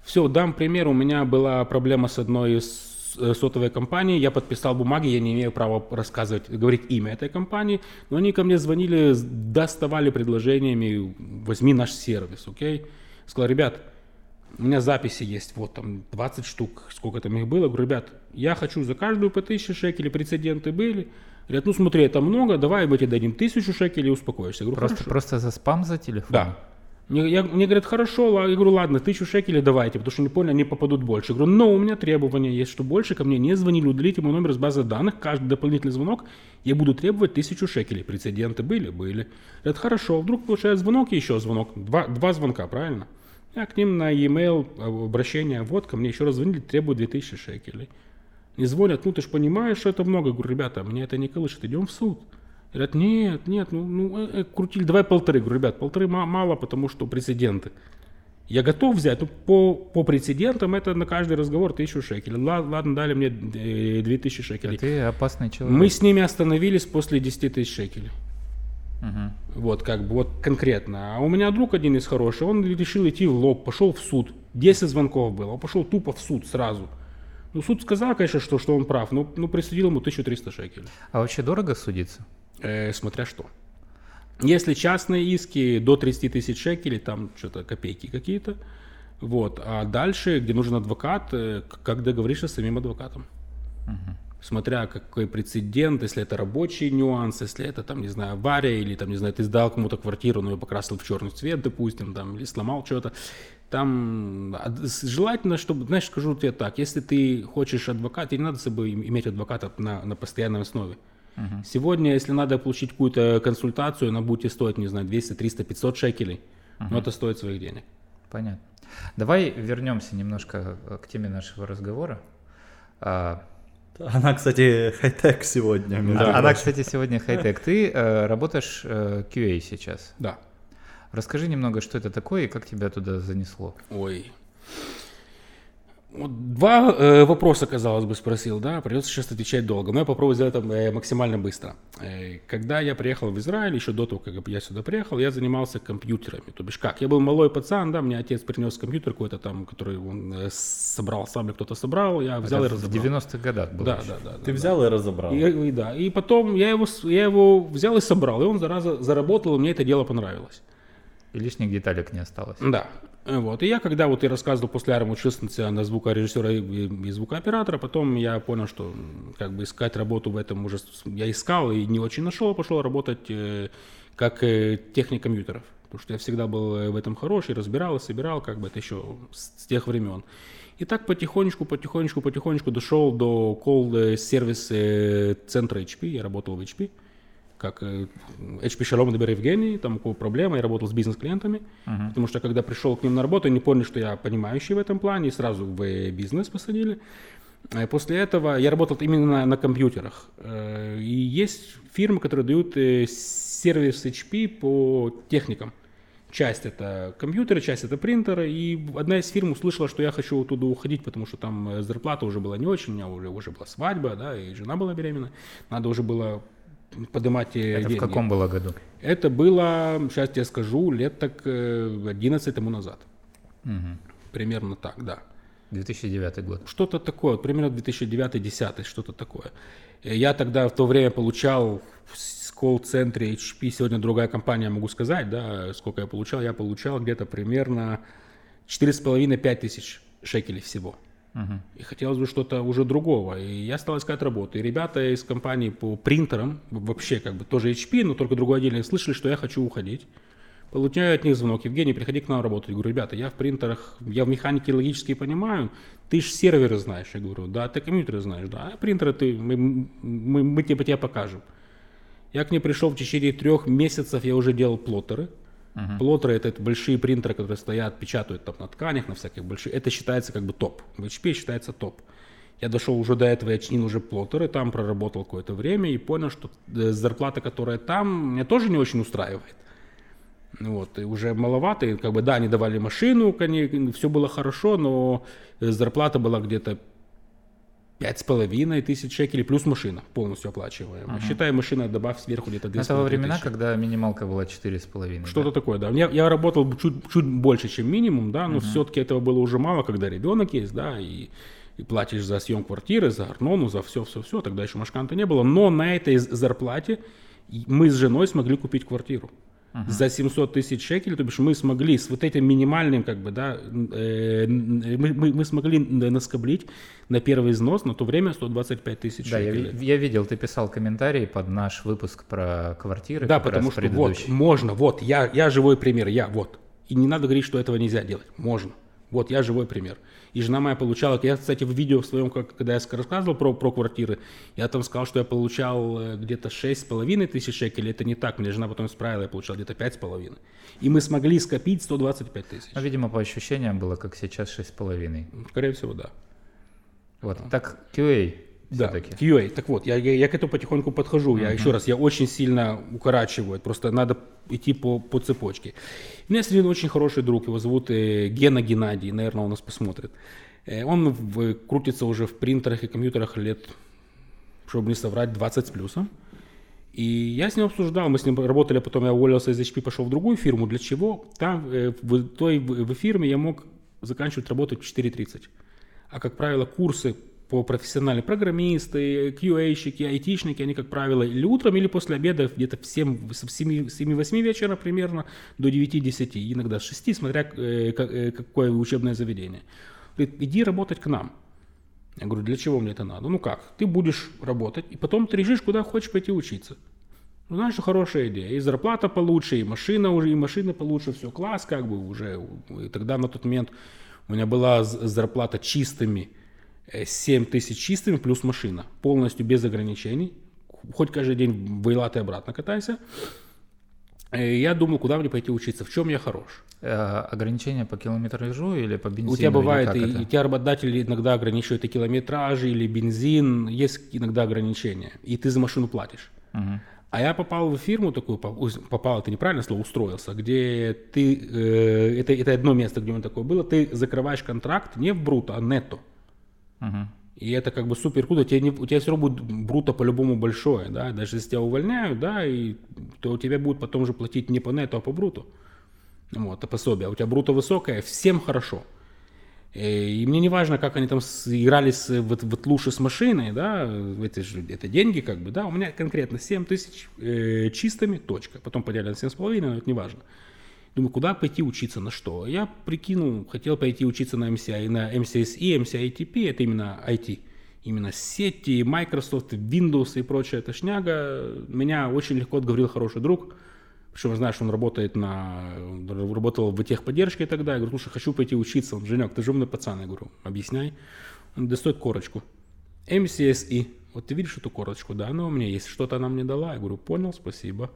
Все, дам пример. У меня была проблема с одной из э, сотовой компании. Я подписал бумаги, я не имею права рассказывать, говорить имя этой компании. Но они ко мне звонили, доставали предложениями, возьми наш сервис, окей? Сказал, ребят, у меня записи есть, вот там 20 штук, сколько там их было. Говорю, ребят, я хочу за каждую по 1000 шекелей, прецеденты были. Говорят, ну смотри, это много, давай мы тебе дадим 1000 шекелей и успокоишься. Я говорю, Просто, «Хорошо». просто за спам за телефон? Да. Мне, я- мне говорят, хорошо, я говорю, ладно, тысячу шекелей давайте, потому что не понял, они попадут больше. Я говорю, но у меня требования есть, что больше ко мне не звонили, удалите мой номер с базы данных, каждый дополнительный звонок, я буду требовать тысячу шекелей. Прецеденты были? Были. Говорят, хорошо, вдруг получаю звонок и еще звонок. Два, два звонка, правильно? Я к ним на e-mail обращение, вот, ко мне еще раз звонили, требуют 2000 шекелей. И звонят, ну ты же понимаешь, что это много. Я говорю, ребята, меня это не колышет, идем в суд. Говорят, нет, нет, ну, ну э, э, крутили, давай полторы. Говорю, ребят, полторы мало, потому что прецеденты. Я готов взять, ну, по, по прецедентам это на каждый разговор тысячу шекелей. Ладно, дали мне э, две тысячи шекелей. А ты опасный человек. Мы с ними остановились после 10 тысяч шекелей. Угу. Вот, как бы, вот конкретно. А у меня друг один из хороший, он решил идти в лоб, пошел в суд. 10 звонков было, он пошел тупо в суд сразу. Ну, суд сказал, конечно, что, что он прав, но ну, присудил ему 1300 шекелей. А вообще дорого судиться? Э, смотря что. Если частные иски до 30 тысяч шекелей, там что-то копейки какие-то. Вот. А дальше, где нужен адвокат, э, как договоришься с самим адвокатом. Угу. Смотря какой прецедент, если это рабочий нюанс, если это, там, не знаю, авария, или, там, не знаю, ты сдал кому-то квартиру, но ее покрасил в черный цвет, допустим, там, или сломал что-то. Там желательно, чтобы, знаешь, скажу тебе так, если ты хочешь адвоката, не надо с собой иметь адвоката на, на постоянной основе. Угу. Сегодня, если надо получить какую-то консультацию, она будет стоить, не знаю, 200, 300, 500 шекелей, угу. но это стоит своих денег. Понятно. Давай вернемся немножко к теме нашего разговора. А, она, кстати, хай-тек сегодня. Да, она, кстати, сегодня хай-тек. Ты э, работаешь э, QA сейчас. Да. Расскажи немного, что это такое и как тебя туда занесло. Ой, вот два э, вопроса, казалось бы, спросил, да, придется сейчас отвечать долго, но я попробую сделать это э, максимально быстро. Э, когда я приехал в Израиль, еще до того, как я сюда приехал, я занимался компьютерами. То бишь как, я был малой пацан, да, мне отец принес компьютер какой-то там, который он э, собрал сам, или кто-то собрал, я взял это и разобрал. в 90-х годах было. Да, да, да. Ты да, взял да. и разобрал. И, и, да, и потом я его, я его взял и собрал, и он, зараза, заработал, и мне это дело понравилось. И лишних деталек не осталось. Да. Вот. И я, когда вот и рассказывал после армии, учился на звукорежиссера и, и звукооператора, потом я понял, что как бы искать работу в этом уже я искал и не очень нашел, пошел работать э, как э, техник компьютеров. Потому что я всегда был э, в этом хороший, разбирал и собирал, как бы это еще с, с тех времен. И так потихонечку, потихонечку, потихонечку дошел до колл-сервис э, центра HP, я работал в HP как HP Shalom Добер Евгений, там у кого проблема, я работал с бизнес-клиентами, uh-huh. потому что когда пришел к ним на работу, они поняли, что я понимающий в этом плане, и сразу в бизнес посадили. После этого я работал именно на, на компьютерах. И есть фирмы, которые дают сервис HP по техникам. Часть это компьютеры, часть это принтеры. И одна из фирм услышала, что я хочу оттуда уходить, потому что там зарплата уже была не очень, у меня уже, уже была свадьба, да, и жена была беременна. Надо уже было поднимать Это деньги. в каком было году? Это было, сейчас я скажу, лет так 11 тому назад. Угу. Примерно так, да. 2009 год. Что-то такое, примерно 2009-2010, что-то такое. Я тогда в то время получал в колл-центре HP, сегодня другая компания, могу сказать, да, сколько я получал. Я получал где-то примерно 4,5-5 тысяч шекелей всего. Угу. И хотелось бы что-то уже другого. И я стал искать работу. И ребята из компании по принтерам, вообще как бы тоже HP, но только другой отделение, слышали, что я хочу уходить. Получаю от них звонок. Евгений, приходи к нам работать. Я говорю, ребята, я в принтерах, я в механике логически понимаю, ты же серверы знаешь. Я говорю, да, ты компьютеры знаешь, да, а принтеры ты, мы, мы, мы тебе, тебе покажем. Я к ней пришел в течение трех месяцев, я уже делал плоттеры. Угу. Плоттеры это, это большие принтеры, которые стоят, печатают там на тканях, на всяких больших. Это считается как бы топ. В HP считается топ. Я дошел уже до этого, я чинил уже плоттеры, там проработал какое-то время и понял, что зарплата, которая там, меня тоже не очень устраивает. Вот, и уже маловато, и как бы, да, они давали машину, все было хорошо, но зарплата была где-то пять с половиной тысяч шекелей плюс машина полностью оплачиваемая. Uh-huh. Считай, машина добавь сверху где-то Это во времена, тысячи. когда минималка была четыре с половиной. Что-то да? такое, да. Я, я работал чуть, чуть больше, чем минимум, да, но uh-huh. все-таки этого было уже мало, когда ребенок есть, да, и, и платишь за съем квартиры, за Арнону, за все-все-все. Тогда еще машканта не было. Но на этой зарплате мы с женой смогли купить квартиру. Uh-huh. За 700 тысяч шекелей, то бишь мы смогли с вот этим минимальным, как бы, да, э, мы, мы, мы смогли наскоблить на первый износ на то время 125 тысяч да, шекелей. Я, я видел, ты писал комментарий под наш выпуск про квартиры. Да, потому что вот, можно, вот, я, я живой пример, я, вот. И не надо говорить, что этого нельзя делать, можно. Вот, я живой пример. И жена моя получала, я, кстати, в видео в своем, когда я рассказывал про, про квартиры, я там сказал, что я получал э, где-то 6,5 тысяч шекелей, это не так, мне жена потом исправила, я получал где-то 5,5. И мы смогли скопить 125 тысяч. Ну, видимо, по ощущениям было, как сейчас, 6,5. Скорее всего, да. Вот, так QA Да, все-таки. QA. Так вот, я, я, я к этому потихоньку подхожу. Я еще раз, я очень сильно укорачиваю. Просто надо идти по, по цепочке. У меня есть один очень хороший друг, его зовут э, Гена Геннадий, наверное, он нас посмотрит. Э, он в- крутится уже в принтерах и компьютерах лет, чтобы не соврать, 20 с плюсом. И я с ним обсуждал, мы с ним работали, потом я уволился из HP, пошел в другую фирму. Для чего? Там, э, в той в, фирме я мог заканчивать работу в 4.30. А, как правило, курсы профессиональные программисты, QA-щики, айтишники, они, как правило, или утром, или после обеда, где-то в 7, с 7, 7-8 вечера примерно до 9-10, иногда с 6, смотря э, э, какое учебное заведение. Говорит, иди работать к нам. Я говорю, для чего мне это надо? Ну как, ты будешь работать, и потом ты решишь, куда хочешь пойти учиться. Ну, знаешь, хорошая идея. И зарплата получше, и машина уже, и машина получше, все класс, как бы уже. И тогда на тот момент у меня была зарплата чистыми, 7 тысяч чистыми плюс машина. Полностью без ограничений. Хоть каждый день в Эйлат и обратно катайся. Э, Я думал, куда мне пойти учиться, в чем я хорош. Э, ограничения по километражу или по бензину? У тебя бывает, и, это? и тебя работодатели иногда ограничивают и километраж, или бензин, есть иногда ограничения, и ты за машину платишь. Мгм. А я попал в фирму такую, попал, это неправильное слово, устроился, где ты, э, это, это одно место, где у меня такое было, ты закрываешь контракт не в бруто, а нетто. И это как бы супер круто. Тебе не- у тебя все равно будет бруто по-любому большое, да, даже если тебя увольняют, да, и, то у тебя будут потом же платить не по нету, а по бруту. Вот, а пособие. А у тебя бруто высокое, всем хорошо. Э, И мне не важно, как они там сыгрались вот, вот лучше с машиной, да, это же это деньги, как бы, да, у меня конкретно 7 тысяч э, чистыми, точка. Потом поделили на 7,5, но это не важно. Думаю, куда пойти учиться, на что? Я прикинул, хотел пойти учиться на MCI, на MCSE, MCITP, это именно IT. Именно сети, Microsoft, Windows и прочая эта шняга. Меня очень легко отговорил хороший друг. Причем что он работает на... Работал в техподдержке тогда. Я говорю, слушай, хочу пойти учиться. Он, Женек, ты же умный пацан. Я говорю, объясняй. Он достает корочку. MCSE. Вот ты видишь эту корочку? Да, она у меня есть. Что-то она мне дала. Я говорю, понял, спасибо.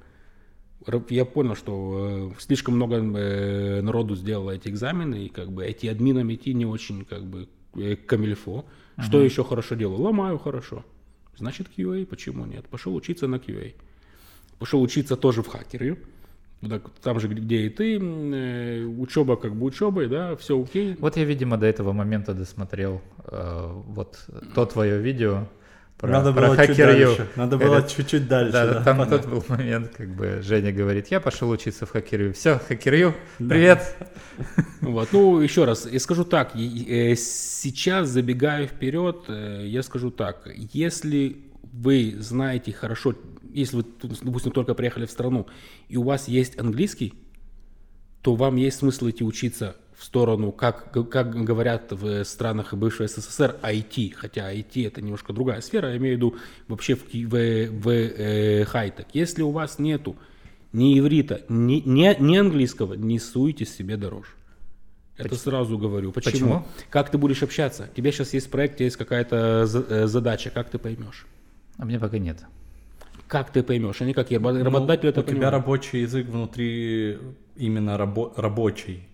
Я понял, что э, слишком много э, народу сделало эти экзамены, и как бы эти админам идти не очень как бы э, камильфо. Что еще хорошо делаю? Ломаю хорошо. Значит QA, почему нет? Пошел учиться на QA. Пошел учиться тоже в хакере. Так, Там же, где и ты, учеба как бы учебой, да, все окей. Вот я, видимо, до этого момента досмотрел э, вот то твое видео про, Надо про было чуть Hacker U. дальше. Надо было Этот- чуть-чуть дальше. Да, да, там понятно. тот был момент, как бы Женя говорит, я пошел учиться в хакерю. Все, хакерю, привет. [LAUGHS] Вот, ну, еще раз, я скажу так, э, сейчас, забегая вперед, э, я скажу так, если вы знаете хорошо, если вы, допустим, только приехали в страну, и у вас есть английский, то вам есть смысл идти учиться в сторону, как, как говорят в странах бывшего СССР, IT, хотя IT это немножко другая сфера, я имею в виду вообще в, в, в э, хай-тек. Если у вас нету ни иврита, ни, ни, ни английского, не суйте себе дороже. Это сразу говорю. Почему? Почему? Как ты будешь общаться? У тебя сейчас есть проект, есть какая-то э, задача, как ты поймешь? А мне пока нет. Как ты поймешь? Они как Ну, работодатель это у тебя понимают. рабочий язык внутри именно рабо- рабочий,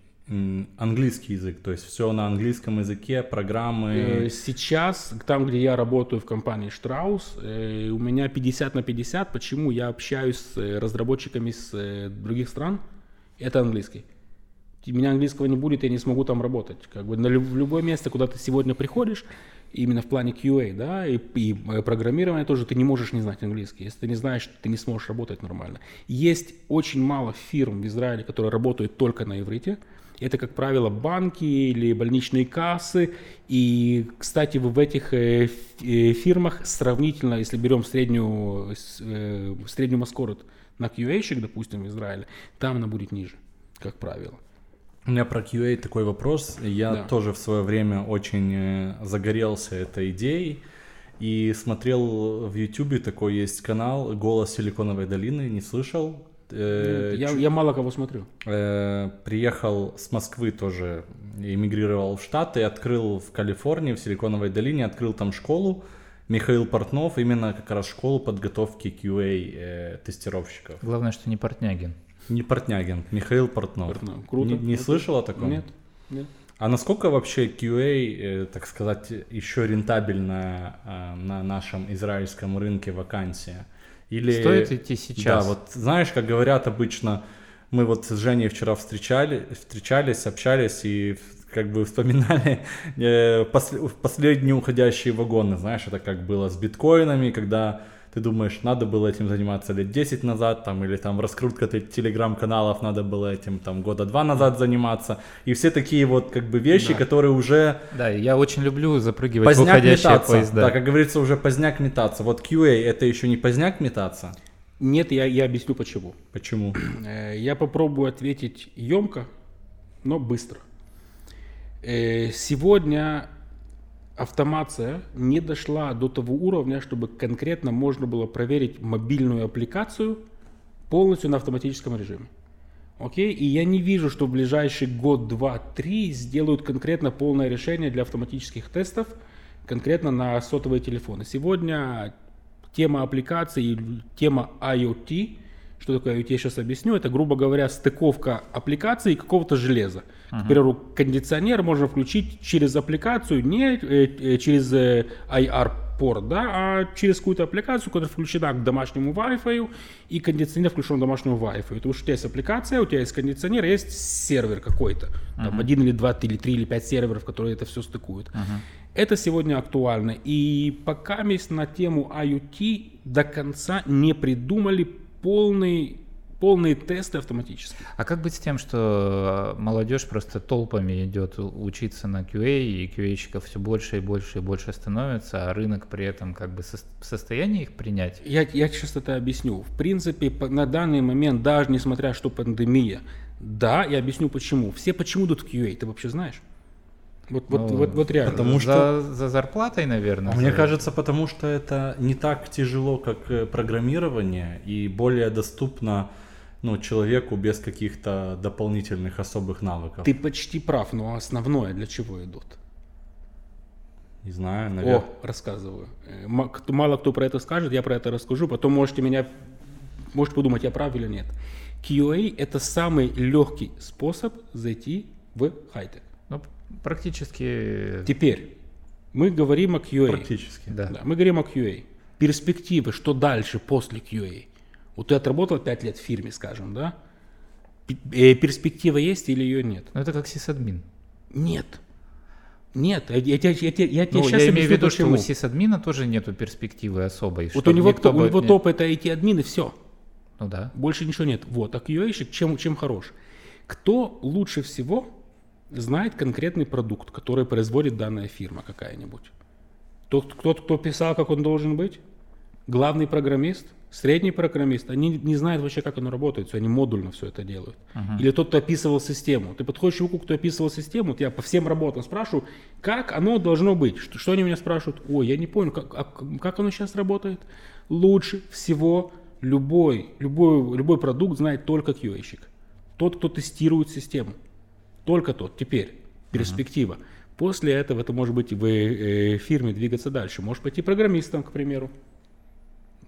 английский язык, то есть все на английском языке, Э, программы. Сейчас, там, где я работаю в компании Штраус, э, у меня 50 на 50. Почему? Я общаюсь с э, разработчиками с э, других стран. Это английский. У меня английского не будет, я не смогу там работать. Как бы на любое место, куда ты сегодня приходишь, именно в плане QA, да, и, и э, программирования тоже, ты не можешь не знать английский. Если ты не знаешь, ты не сможешь работать нормально. Есть очень мало фирм в Израиле, которые работают только на иврите. Это, как правило, банки или больничные кассы. И, кстати, в этих э, э, фирмах сравнительно, если берем среднюю, э, среднюю маскорот на QA-щик, допустим, в Израиле, там она будет ниже, как правило. У меня про QA такой вопрос. Я Да. тоже в свое время очень загорелся этой идеей и смотрел в YouTube такой есть канал «Голос Силиконовой долины», не слышал? Э, я, чу- я мало кого смотрю. э, приехал с Москвы тоже, эмигрировал в Штаты, открыл в Калифорнии, в Силиконовой долине, открыл там школу. Михаил Портнов, именно как раз школу подготовки QA э, тестировщиков. Главное, что не Портнягин. Не Портнягин, Михаил Портнов. Портнов. Круто. Не, не Круто. слышал о таком? Нет, нет. А насколько вообще QA, э, так сказать, еще рентабельная э, на нашем израильском рынке вакансия? Или... Стоит идти сейчас? Да, вот знаешь, как говорят обычно, мы вот с Женей вчера встречали, встречались, общались и как бы вспоминали э, пос, последние уходящие вагоны, знаешь, это как было с биткоинами, когда ты думаешь, надо было этим заниматься лет 10 назад, там, или там раскрутка телеграм-каналов, надо было этим там года два назад заниматься, и все такие вот как бы вещи, да. которые уже... Да, я очень люблю запрыгивать поздняк в уходящие метаться. поезда. Да, как говорится, уже поздняк метаться. Вот QA это еще не поздняк метаться? Нет, я, я объясню почему. Почему? Э, я попробую ответить емко, но быстро. Э, сегодня автомация не дошла до того уровня, чтобы конкретно можно было проверить мобильную аппликацию полностью на автоматическом режиме. Окей? И я не вижу, что в ближайший год, два, три сделают конкретно полное решение для автоматических тестов конкретно на сотовые телефоны. Сегодня тема аппликации, тема IoT что такое IoT, я сейчас объясню. Это, грубо говоря, стыковка аппликации и какого-то железа. Uh-huh. К примеру, кондиционер можно включить через аппликацию, не э, э, через э, IR-порт, да, а через какую-то аппликацию, которая включена к домашнему Wi-Fi, и кондиционер включен к домашнему Wi-Fi. Потому что у тебя есть аппликация, у тебя есть кондиционер, есть сервер какой-то. Uh-huh. Там один или два, или три, или пять серверов, которые это все стыкуют. Uh-huh. Это сегодня актуально. И пока на тему IoT до конца не придумали полный полные тесты автоматически. А как быть с тем, что молодежь просто толпами идет учиться на QA, и QA-щиков все больше и больше и больше становится, а рынок при этом как бы в состоянии их принять? Я, я сейчас это объясню. В принципе, на данный момент, даже несмотря что пандемия, да, я объясню почему. Все почему идут в QA, ты вообще знаешь? Вот, вот, ну, вот, вот реально. Потому что... За, за зарплатой, наверное. Мне кажется, потому что это не так тяжело, как э, программирование, и более доступно ну, человеку без каких-то дополнительных особых навыков. Ты почти прав, но основное для чего идут? Не знаю, наверное. О, рассказываю. Э, мало кто про это скажет, я про это расскажу, потом можете меня, можете подумать, я прав или нет. QA это самый легкий способ зайти в хай-тек. Практически. Теперь мы говорим о QA. Практически. Да. да. Мы говорим о QA. Перспективы, что дальше после QA. Вот ты отработал 5 лет в фирме, скажем, да? Э, перспектива есть или ее нет? Ну это как сисадмин. Нет. Нет, я, я, я, я, я ну, сейчас я имею в виду, что у сисадмина тоже нету перспективы особой. Вот у него, у него топ это IT-админ и все. Ну да. Больше ничего нет. Вот, а QA-щик чем, чем хорош? Кто лучше всего знает конкретный продукт, который производит данная фирма какая-нибудь. Тот, кто, кто писал, как он должен быть, главный программист, средний программист, они не знают вообще, как оно работает, все, они модульно все это делают. Uh-huh. Или тот, кто описывал систему. Ты подходишь к человеку, кто описывал систему, вот я по всем работам спрашиваю, как оно должно быть. Что, что они меня спрашивают? Ой, я не понял, как, а, как оно сейчас работает? Лучше всего любой, любой, любой продукт знает только QA-щик. Тот, кто тестирует систему. Только тот. Теперь перспектива. Uh-huh. После этого это может быть в э, фирме двигаться дальше. Можешь пойти программистом, к примеру.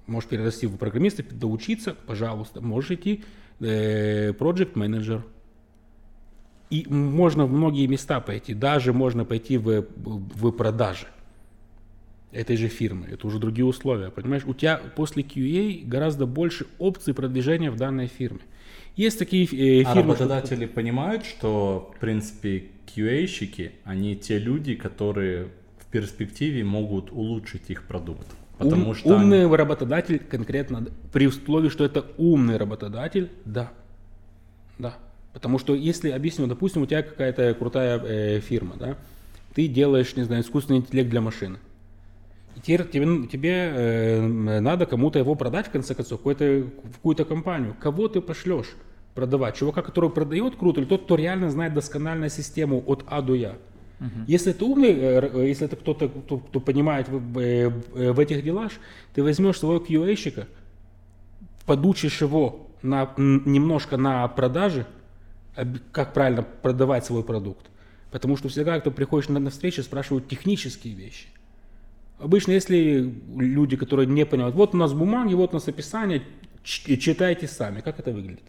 Можешь перерасти в программиста, доучиться, пожалуйста. Можешь идти э, project manager. И можно в многие места пойти. Даже можно пойти в, в продаже этой же фирмы. Это уже другие условия. Понимаешь, у тебя после QA гораздо больше опций продвижения в данной фирме. Есть такие э, а фирмы... А работодатели что... понимают, что, в принципе, QA-щики, они те люди, которые в перспективе могут улучшить их продукт. Потому Ум, что умный они... работодатель конкретно, при условии, что это умный работодатель, да. Да. Потому что если, объясню, допустим, у тебя какая-то крутая э, фирма, да, ты делаешь, не знаю, искусственный интеллект для машины. И теперь тебе, тебе э, надо кому-то его продать, в конце концов, какую-то, в какую-то компанию. Кого ты пошлешь продавать? Чувака, который продает круто, или тот, кто реально знает досконально систему от А до Я? Uh-huh. Если это умный, э, э, если это кто-то, кто, кто понимает в, в, э, этих делах, ты возьмешь своего QA-щика, подучишь его на, немножко на продаже, как правильно продавать свой продукт. Потому что всегда, когда приходишь на, на встречу, спрашивают технические вещи. Обычно, если люди, которые не понимают, вот у нас бумаги, вот у нас описание, читайте сами, как это выглядит.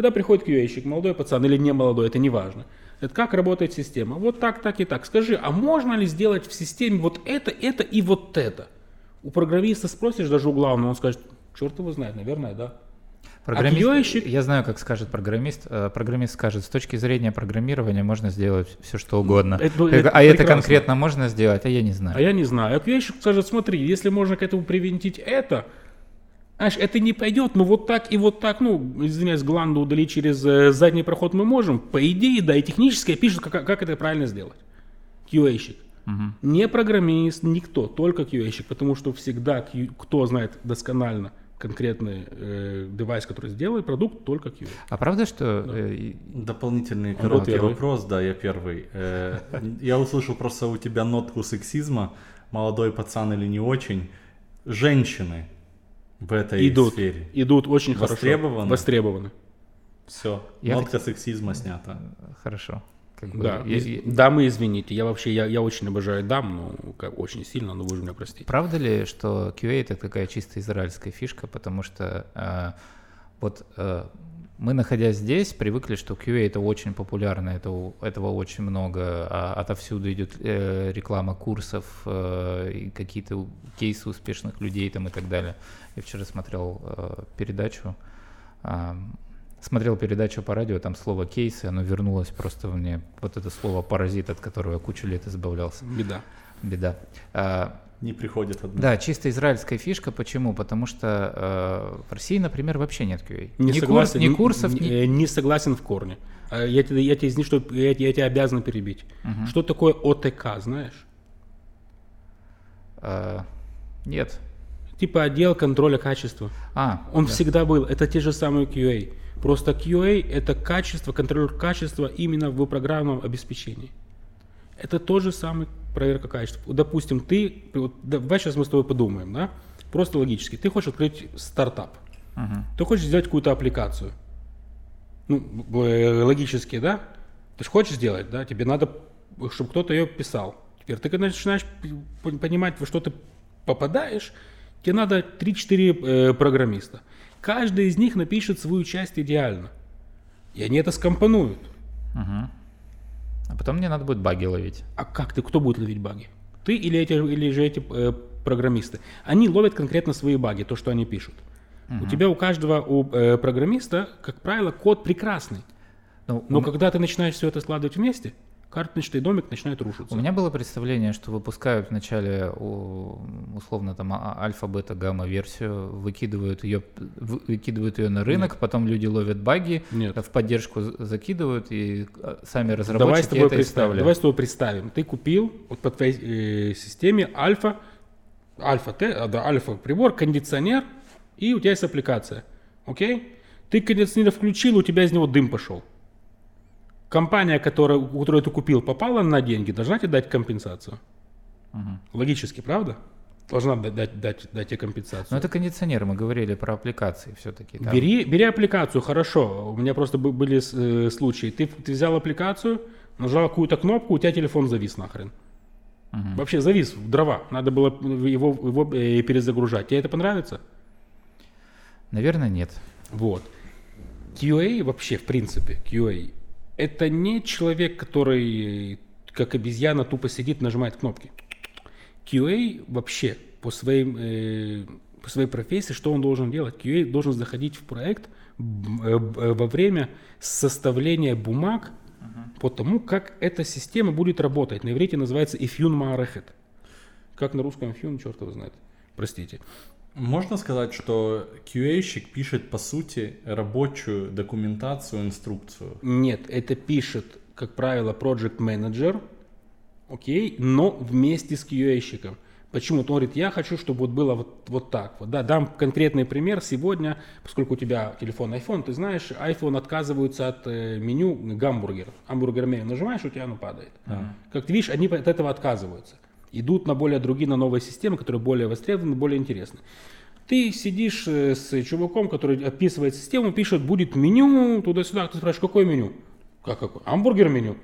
Когда приходит QA-щик, молодой пацан или не молодой, это не важно. Это как работает система. Вот так, так и так. Скажи, а можно ли сделать в системе вот это, это и вот это? У программиста спросишь даже у главного, он скажет, черт его знает, наверное, да. Программист, А QA-щик- Я знаю, как скажет программист. Э, Программист скажет, с точки зрения программирования можно сделать все, что угодно. Это- это а это прекрасно. конкретно можно сделать, а я не знаю. А я не знаю. А QA-щик скажет, смотри, если можно к этому привинтить это, знаешь, это не пойдет, но вот так и вот так, ну, извиняюсь, гланду удалить через э, задний проход мы можем. По идее, да, и технически пишут, как, как это правильно сделать. QA-щик. Мгм. Не программист, никто, только QA-щик, потому что всегда, Q- кто знает досконально конкретный э, девайс, который сделает продукт, только QA. А правда, что э, и- Дополнительный короткий первый. вопрос, да, я первый. Э, [LAUGHS] Я услышал просто у тебя нотку сексизма, молодой пацан или не очень. Женщины в этой идут, сфере. идут очень Востребованы? хорошо. Востребованы. Все, Я нотка хот- сексизма снята. хорошо. Как бы, Да, я- из- я- дамы, извините, я вообще, я, я очень обожаю дам, ну, как, очень сильно, но вы же меня простите. Правда ли, что QA это такая чисто израильская фишка, потому что э, вот э, мы, находясь здесь, привыкли, что QA это очень популярно, это, этого очень много, а отовсюду идет э, реклама курсов, э, какие-то кейсы успешных людей там и так далее. Я вчера смотрел э, передачу, а, смотрел передачу по радио, там слово кейсы, оно вернулось просто мне, вот это слово паразит, от которого я кучу лет избавлялся. Беда. Беда. Не приходит одна. да, чисто израильская фишка. Почему? Потому что э, в России, например, вообще нет QA. Не ни, согласен, курс- ни курсов, н- ни... э, не согласен в корне. А Я тебе, я тебе, извини, что я, я тебя обязан перебить. Мгм. Что такое ОТК, знаешь? э, нет. Типа отдел контроля качества. А, Он да. всегда был. Это те же самые QA. Просто QA это качество, контроль качества именно в программном обеспечении. Это тот же самый проверка качества. Допустим, ты, вот, давай сейчас мы с тобой подумаем, да? Просто логически. Ты хочешь открыть стартап. Мгм. Ты хочешь сделать какую-то аппликацию. Ну, э, логически, да? Ты же хочешь сделать, да? Тебе надо, чтобы кто-то ее писал. Теперь ты когда начинаешь понимать, во что ты попадаешь, тебе надо 3-4 э, программиста. Каждый из них напишет свою часть идеально. И они это скомпонуют. Мгм. А потом мне надо будет баги ловить. А как ты, кто будет ловить баги? Ты или, эти, или же эти э, программисты? Они ловят конкретно свои баги, то, что они пишут. У тебя у каждого у э, программиста, как правило, код прекрасный. Ну, Но у, когда ты начинаешь все это складывать вместе, карточный домик начинает рушиться. у меня было представление, что выпускают вначале условно там а- альфа, бета, гамма версию, выкидывают ее, вы- выкидывают ее на рынок, потом люди ловят баги, Нет. в поддержку закидывают и э, сами разработчики Давай с тобой это представим. Давай с тобой представим. Ты купил вот по твоей э, системе альфа, альфа, Т, а, да, альфа прибор, кондиционер, и у тебя есть аппликация. Окей? Ты кондиционер включил, у тебя из него дым пошел. Компания, которая, у которой ты купил, попала на деньги, должна тебе дать компенсацию. Мгм. Логически, правда? Должна дать, дать, дать, дать тебе компенсацию. Но это кондиционеры, мы говорили про аппликации все-таки. Бери, бери аппликацию, хорошо. У меня просто бы- были э, случаи. Ты, ты взял аппликацию, нажал какую-то кнопку, у тебя телефон завис нахрен. Вообще завис в дрова. Надо было его, его э, перезагружать. Тебе это понравится? Наверное, нет. Вот. QA вообще, в принципе, QA, это не человек, который как обезьяна тупо сидит, нажимает кнопки. QA вообще по, своим, э, по своей профессии, что он должен делать? QA должен заходить в проект э, э, во время составления бумаг по тому, как эта система будет работать. На иврите называется Ifyun Ma'arachet. Как на русском Ifyun, черт его знает. Простите. Можно сказать, что QA-щик пишет, по сути, рабочую документацию, инструкцию. Нет, это пишет, как правило, project manager, окей, но вместе с QA-щиком. Почему? Он говорит, я хочу, чтобы вот было вот, вот так. Вот, да, дам конкретный пример. Сегодня, поскольку у тебя телефон iPhone, ты знаешь, iPhone отказываются от э, меню гамбургер. Гамбургер меню нажимаешь, у тебя оно падает. Как ты видишь, они от этого отказываются. Идут на более другие, на новые системы, которые более востребованы, более интересны. Ты сидишь э, с чуваком, который описывает систему, пишет, будет меню, туда-сюда. Ты спрашиваешь, какое меню? Как какое? Hamburger меню?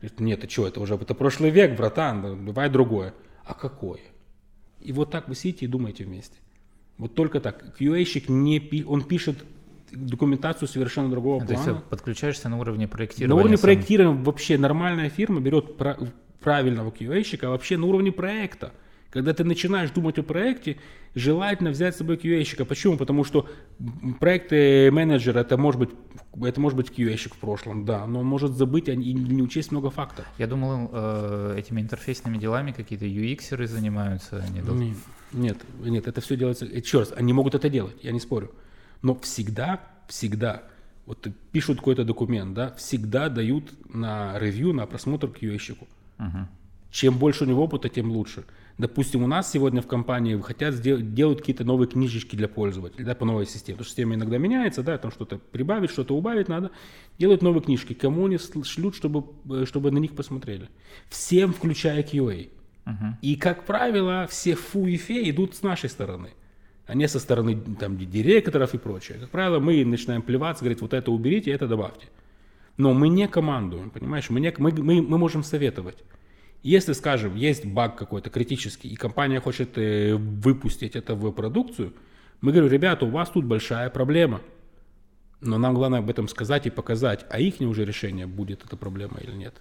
Говорит, Нет, ты что, это уже это прошлый век, братан, давай другое. А какое? И вот так вы сидите и думаете вместе. Вот только так. QA-щик не пи- он пишет документацию совершенно другого То плана. есть ты подключаешься на уровне проектирования. На уровне сам. проектирования вообще нормальная фирма берет пра- правильного QA-щика, а вообще на уровне проекта. Когда ты начинаешь думать о проекте, желательно взять с собой QA-щика. Почему? Потому что проекты менеджера это может быть это может быть QA-щик в прошлом, да, но он может забыть и не учесть много факторов. Я думал, э, этими интерфейсными делами какие-то UX-еры занимаются. Они дол- Не- Нет, нет, это все делается. Еще раз, они могут это делать, я не спорю. Но всегда, всегда, вот пишут какой-то документ, да, всегда дают на ревью, на просмотр QA-щику. Мгм. Чем больше у него опыта, тем лучше. Допустим, у нас сегодня в компании хотят сделать, делают какие-то новые книжечки для пользователей, да, по новой системе. Потому что система иногда меняется, да, там что-то прибавить, что-то убавить надо. Делают новые книжки. Кому они шлют, чтобы, э, чтобы на них посмотрели? Всем, включая QA. Мгм. И, как правило, все фу и фе идут с нашей стороны, а не со стороны там, ди- директоров и прочее. Как правило, мы начинаем плеваться, говорить, вот это уберите, это добавьте. Но мы не командуем, понимаешь? Мы, не, мы, мы, мы можем советовать. Если, скажем, есть баг какой-то критический, и компания хочет э, выпустить это в продукцию, мы говорим, ребята, у вас тут большая проблема. Но нам главное об этом сказать и показать, а их уже решение, будет эта проблема или нет.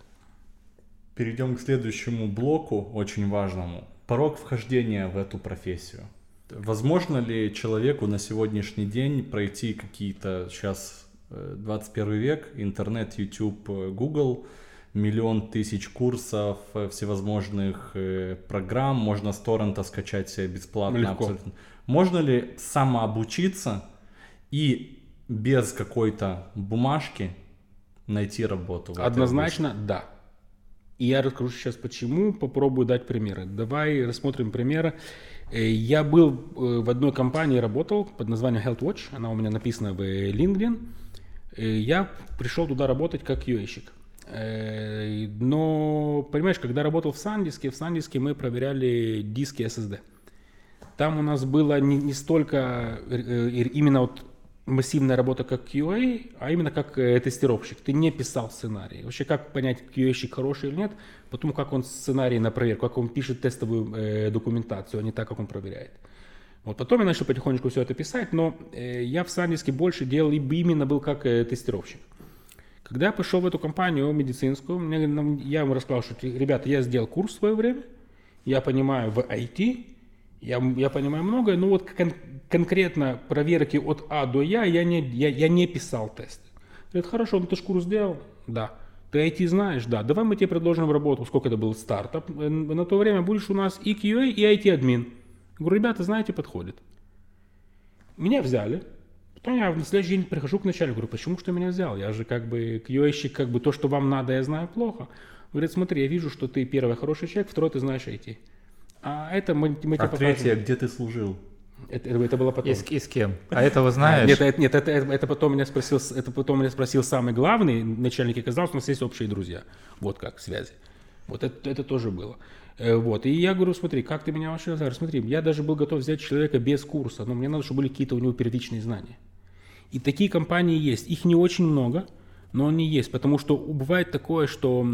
Перейдем к следующему блоку, очень важному. Порог вхождения в эту профессию. Возможно ли человеку на сегодняшний день пройти какие-то сейчас 21 век, интернет, YouTube, э, Google, миллион тысяч курсов, э, всевозможных э, программ, можно с торрента скачать себе бесплатно Легко. абсолютно. Можно ли самообучиться и без какой-то бумажки найти работу? Однозначно, да. И я расскажу сейчас почему, попробую дать примеры. Давай рассмотрим примеры. Э, Я был э, в одной компании, работал под названием HealthWatch, она у меня написана в э, LinkedIn. Э, Я пришел туда работать как qa Но, понимаешь, когда работал в Сандиске, в Сандиске мы проверяли диски SSD. Там у нас было не, не столько э, э, именно вот массивная работа как QA, а именно как э, тестировщик. Ты не писал сценарий. Вообще, как понять, QA-щик хороший или нет, потому как он сценарий на проверку, как он пишет тестовую э, документацию, а не так, как он проверяет. Вот потом я начал потихонечку все это писать, но э, я в Сандиске больше делал, и именно был как э, тестировщик. Когда я пошел в эту компанию медицинскую, мне, я ему рассказал, что, ребята, я сделал курс в свое время, я понимаю в IT, я, я понимаю многое, но вот кон- конкретно проверки от А до Я я не, я, я не писал тесты. Говорит, хорошо, ну ты ж курс сделал? Да. Ты IT знаешь? Да. Давай мы тебе предложим работу. Сколько это был стартап? Э, На то время будешь у нас и QA, и IT-админ. Говорю, ребята, знаете, подходит. Меня взяли. Потом я на следующий день прихожу к начальнику, говорю, почему что меня взял? Я же как бы QA-щик, как бы то, что вам надо, я знаю плохо. Говорит, смотри, я вижу, что ты первый хороший человек, второй ты знаешь IT. А это мы, мы тебе А покажем. третье, где ты служил? Это, это было потом. И с, и с кем? А этого знаешь? Нет, это, нет, это, это, это потом меня спросил, это потом меня спросил самый главный начальник и оказалось, у нас есть общие друзья. Вот как, связи. Вот это, это тоже было. Э, Вот. И я говорю, смотри, как ты меня вообще говорю, смотри, я даже был готов взять человека без курса, но мне надо, чтобы были какие-то у него первичные знания. И такие компании есть. Их не очень много, но они есть. Потому что бывает такое, что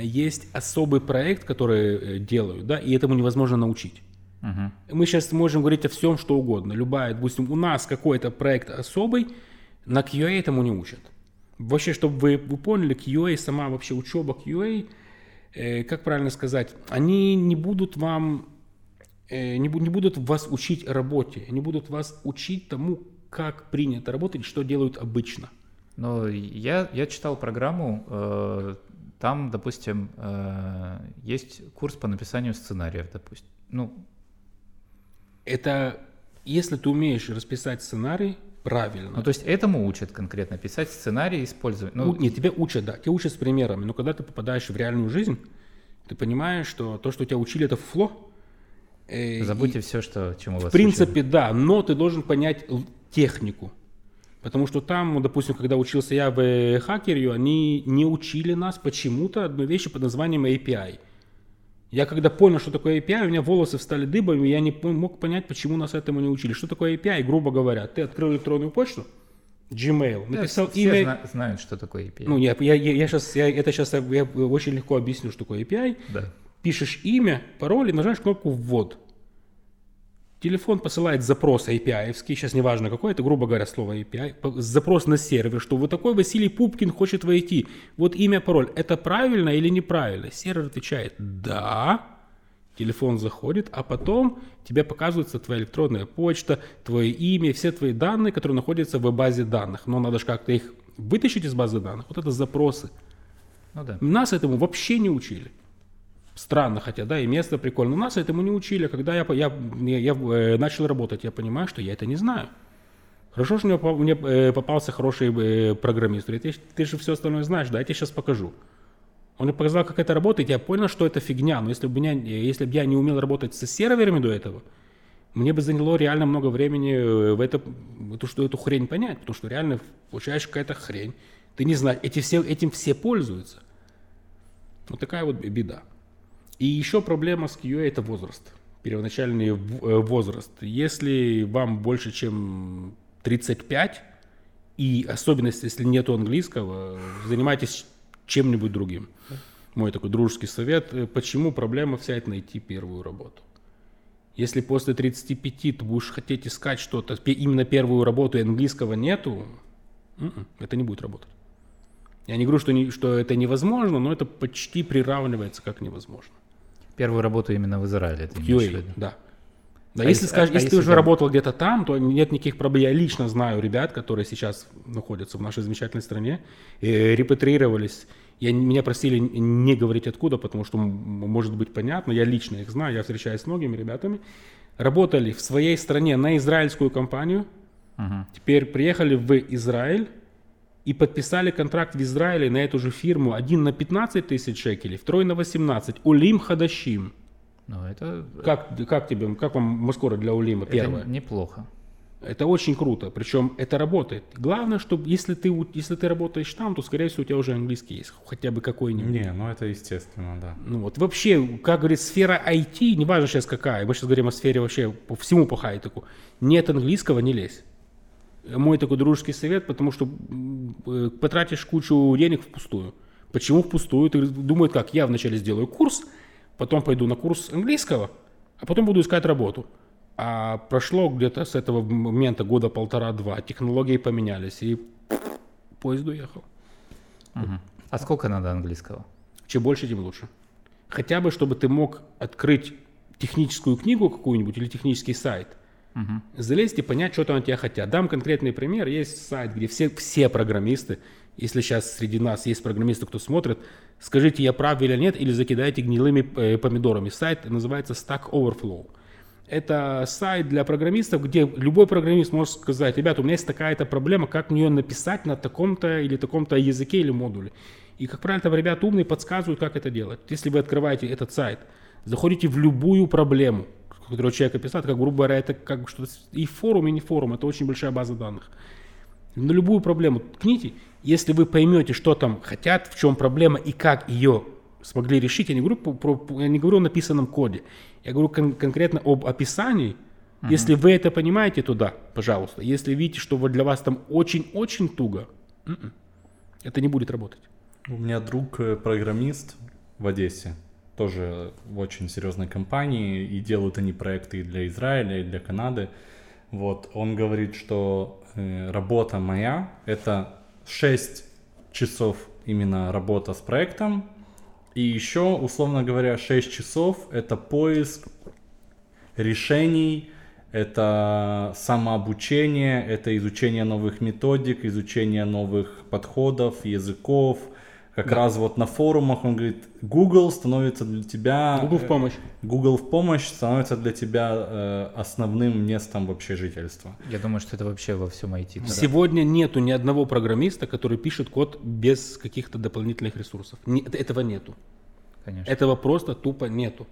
есть особый проект, который э, делают, да, и этому невозможно научить. Мгм. Мы сейчас можем говорить о всем, что угодно. Любая, допустим, у нас какой-то проект особый, на QA этому не учат. Вообще, чтобы вы, вы поняли, QA, сама вообще учеба QA, э, как правильно сказать, они не будут вам, э, не, не будут вас учить работе, они будут вас учить тому, как принято работать, что делают обычно. Но я, я читал программу, э, там, допустим, э, есть курс по написанию сценариев, допустим. Ну, Это если ты умеешь расписать сценарий правильно. ну, то есть этому учат конкретно писать сценарий, использовать. Ну, У- Нет, тебя учат, да, тебя учат с примерами, но когда ты попадаешь в реальную жизнь, ты понимаешь, что то, что тебя учили, это фло. э, забудьте и, все, что чему вас в принципе, да, но ты должен понять технику. Потому что там, допустим, когда учился я в э, хакерию, они не учили нас почему-то одной вещи под названием API. Я когда понял, что такое API, у меня волосы встали дыбом, и я не мог понять, почему нас этому не учили. Что такое API? Грубо говоря, ты открыл электронную почту, Gmail, Да, написал все имя, зна- знают, что такое API. ну, я, я, я, я сейчас, я, это сейчас я очень легко объясню, что такое API. да. Пишешь имя, пароль и нажимаешь кнопку «Ввод». Телефон посылает запрос API, сейчас неважно какой, это, грубо говоря, слово API, запрос на сервер, что вот такой Василий Пупкин хочет войти. Вот имя, пароль. Это правильно или неправильно? Сервер отвечает «да». Телефон заходит, а потом тебе показывается твоя электронная почта, твое имя, все твои данные, которые находятся в базе данных. Но надо же как-то их вытащить из базы данных. Вот это запросы. Ну да. Нас этому вообще не учили. Странно, хотя, да, и место прикольно. Нас этому не учили. Когда я, я, я, я, э, начал работать, я понимаю, что я это не знаю. Хорошо, что мне, мне э, попался хороший э, программист. Говорит, ты, ты же все остальное знаешь, да, я тебе сейчас покажу. Он мне показал, как это работает, я понял, что это фигня. Но если бы, меня, если бы я не умел работать со серверами до этого, мне бы заняло реально много времени в, это, в эту, что, эту хрень понять, потому что реально получаешь какая-то хрень. Ты не знаешь, эти все, этим все пользуются. Вот такая вот беда. И еще проблема с QA это возраст. Первоначальный э, возраст. Если вам больше, чем 35, и особенно если нету английского, занимайтесь чем-нибудь другим. Мой такой дружеский совет. Почему проблема вся это найти первую работу? Если после 35 ты будешь хотеть искать что-то, именно первую работу и английского нету, м-м, это не будет работать. Я не говорю, что, не- что это невозможно, но это почти приравнивается как невозможно. Первую работу именно в Израиле ты QA, да. Да, А если, если- скажешь, а- а если ты уже там- работал где-то там, то нет никаких проблем. Я лично знаю ребят, которые сейчас находятся в нашей замечательной стране, э, репатриировались. Я, меня просили не говорить откуда, потому что может быть понятно. Я лично их знаю, я встречаюсь с многими ребятами. Работали в своей стране на израильскую компанию, Мгм. теперь приехали в Израиль и подписали контракт в Израиле на эту же фирму. Один на 15 тысяч шекелей, второй на 18. Улим Хадашим. Ну, это, Как, как тебе, как вам Маскора для Улима это первое? неплохо. Это очень круто, причем это работает. Главное, чтобы если ты, если ты работаешь там, то, скорее всего, у тебя уже английский есть, хотя бы какой-нибудь. Не, ну это естественно, да. Ну вот вообще, как говорит, сфера IT, неважно сейчас какая, мы сейчас говорим о сфере вообще по всему по хай-теку, нет английского, не лезь. Мой такой дружеский совет, потому что э, потратишь кучу денег впустую. Почему впустую? Ты думаешь, как, я вначале сделаю курс, потом пойду на курс английского, а потом буду искать работу. А прошло где-то с этого момента года полтора-два, технологии поменялись, и поезд уехал. Мгм. А сколько надо английского? Чем больше, тем лучше. Хотя бы, чтобы ты мог открыть техническую книгу какую-нибудь или технический сайт, Мгм. залезть и понять, что там от тебя хотят. Дам конкретный пример. Есть сайт, где все, все программисты, если сейчас среди нас есть программисты, кто смотрит, скажите, я прав или нет, или закидайте гнилыми э, помидорами. Сайт называется Stack Overflow. Это сайт для программистов, где любой программист может сказать, ребята, у меня есть такая-то проблема, как мне ее написать на таком-то или таком-то языке или модуле. И, как правило, там ребята умные подсказывают, как это делать. Если вы открываете этот сайт, заходите в любую проблему, которую человек описал, как, грубо говоря, это как что-то и форум, и не форум, это очень большая база данных. На любую проблему ткните, если вы поймете, что там хотят, в чем проблема и как ее смогли решить, я не говорю, про, я не говорю о написанном коде, я говорю кон- конкретно об описании. Если вы это понимаете, то да, пожалуйста. Если видите, что для вас там очень-очень туго, м-м, это не будет работать. У меня друг э, программист в Одессе, тоже в очень серьезной компании, и делают они проекты и для Израиля, и для Канады. Вот, он говорит, что э, работа моя — это 6 часов именно работа с проектом, и еще, условно говоря, 6 часов — это поиск решений, это самообучение, это изучение новых методик, изучение новых подходов, языков. Как раз вот на форумах он говорит, Google становится для тебя... Google в э, помощь. Google в помощь становится для тебя э, основным местом вообще жительства. Я думаю, что это вообще во всем IT. да. Сегодня нету ни одного программиста, который пишет код без каких-то дополнительных ресурсов. Не- этого нету. Конечно. Этого просто тупо нету.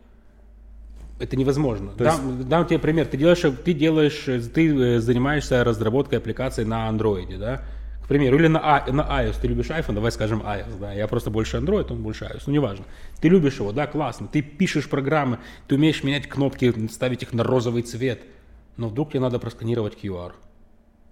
Это невозможно. То Дам, дам тебе пример. Ты делаешь, ты делаешь, э, ты э, занимаешься разработкой аппликации на андроиде, да? К примеру, или на, А- на iOS. Ты любишь iPhone, давай скажем iOS, да. Я просто больше Android, он больше iOS. Ну, неважно. Ты любишь его, да, классно. Ты пишешь программы, ты умеешь менять кнопки, ставить их на розовый цвет. Но вдруг тебе надо просканировать QR.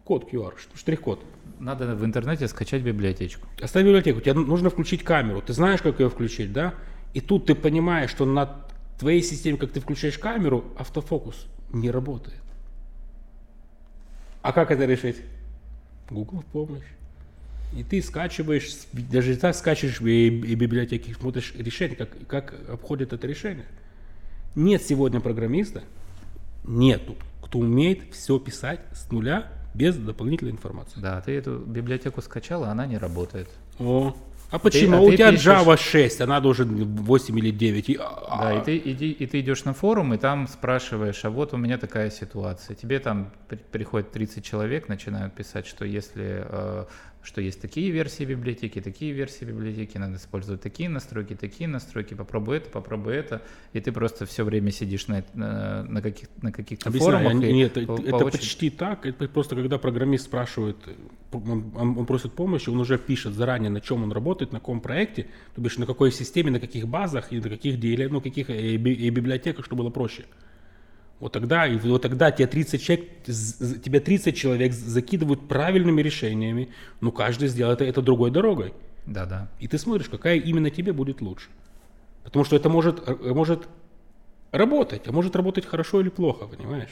Код QR, штрих-код. Надо в интернете скачать библиотечку. Оставь библиотеку, тебе нужно включить камеру. Ты знаешь, как ее включить, да? И тут ты понимаешь, что на твоей системе, как ты включаешь камеру, автофокус не работает. А как это решить? Google в помощь. И ты скачиваешь, даже так скачиваешь и, и библиотеки, смотришь решение, как, как обходит это решение. Нет сегодня программиста, нету, кто умеет все писать с нуля без дополнительной информации. Да, ты эту библиотеку скачал, а она не работает. О, а почему? а у ты тебя пишешь- Java 6, она должен 8 или 9. И, Да, а, и ты, иди, и ты идешь на форум, и там спрашиваешь, а вот у меня такая ситуация. Тебе там при- приходит 30 человек, начинают писать, что если э, что есть такие версии библиотеки, такие версии библиотеки, надо использовать такие настройки, такие настройки, попробуй это, попробуй это, и ты просто все время сидишь на, эт- на, на каких, на каких-то Объясняю, форумах. и нет, по- это, по это очереди- почти так. Это просто когда программист спрашивает, он, он- он просит помощи, он уже пишет заранее, на чем он работает, на каком проекте, то бишь на какой системе, на каких базах и на каких деле, ну каких э, би- и библиотеках, чтобы было проще. Вот тогда, и вот тогда тебе 30 человек, тебе 30 человек закидывают правильными решениями, но каждый сделает это другой дорогой. Да-да. И ты смотришь, какая именно тебе будет лучше. Потому что это может, э, может работать, а может работать хорошо или плохо, понимаешь?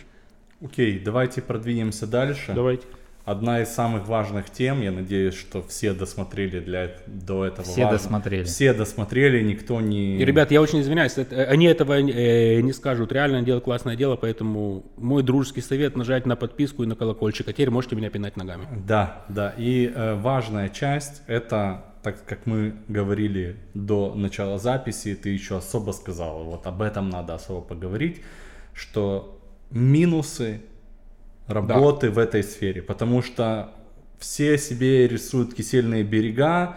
Окей, давайте продвинемся дальше. Давайте. Одна из самых важных тем, я надеюсь, что все досмотрели для, до этого. Все важно. досмотрели. Все досмотрели, никто не... И, ребят, я очень извиняюсь, это- они этого э, не скажут. Реально делают классное дело, поэтому мой дружеский совет нажать на подписку и на колокольчик, а теперь можете меня пинать ногами. Да, да. И э, важная часть это, так как мы говорили до начала записи, ты еще особо сказал, вот об этом надо особо поговорить, что минусы работы в этой сфере, потому что все себе рисуют кисельные берега,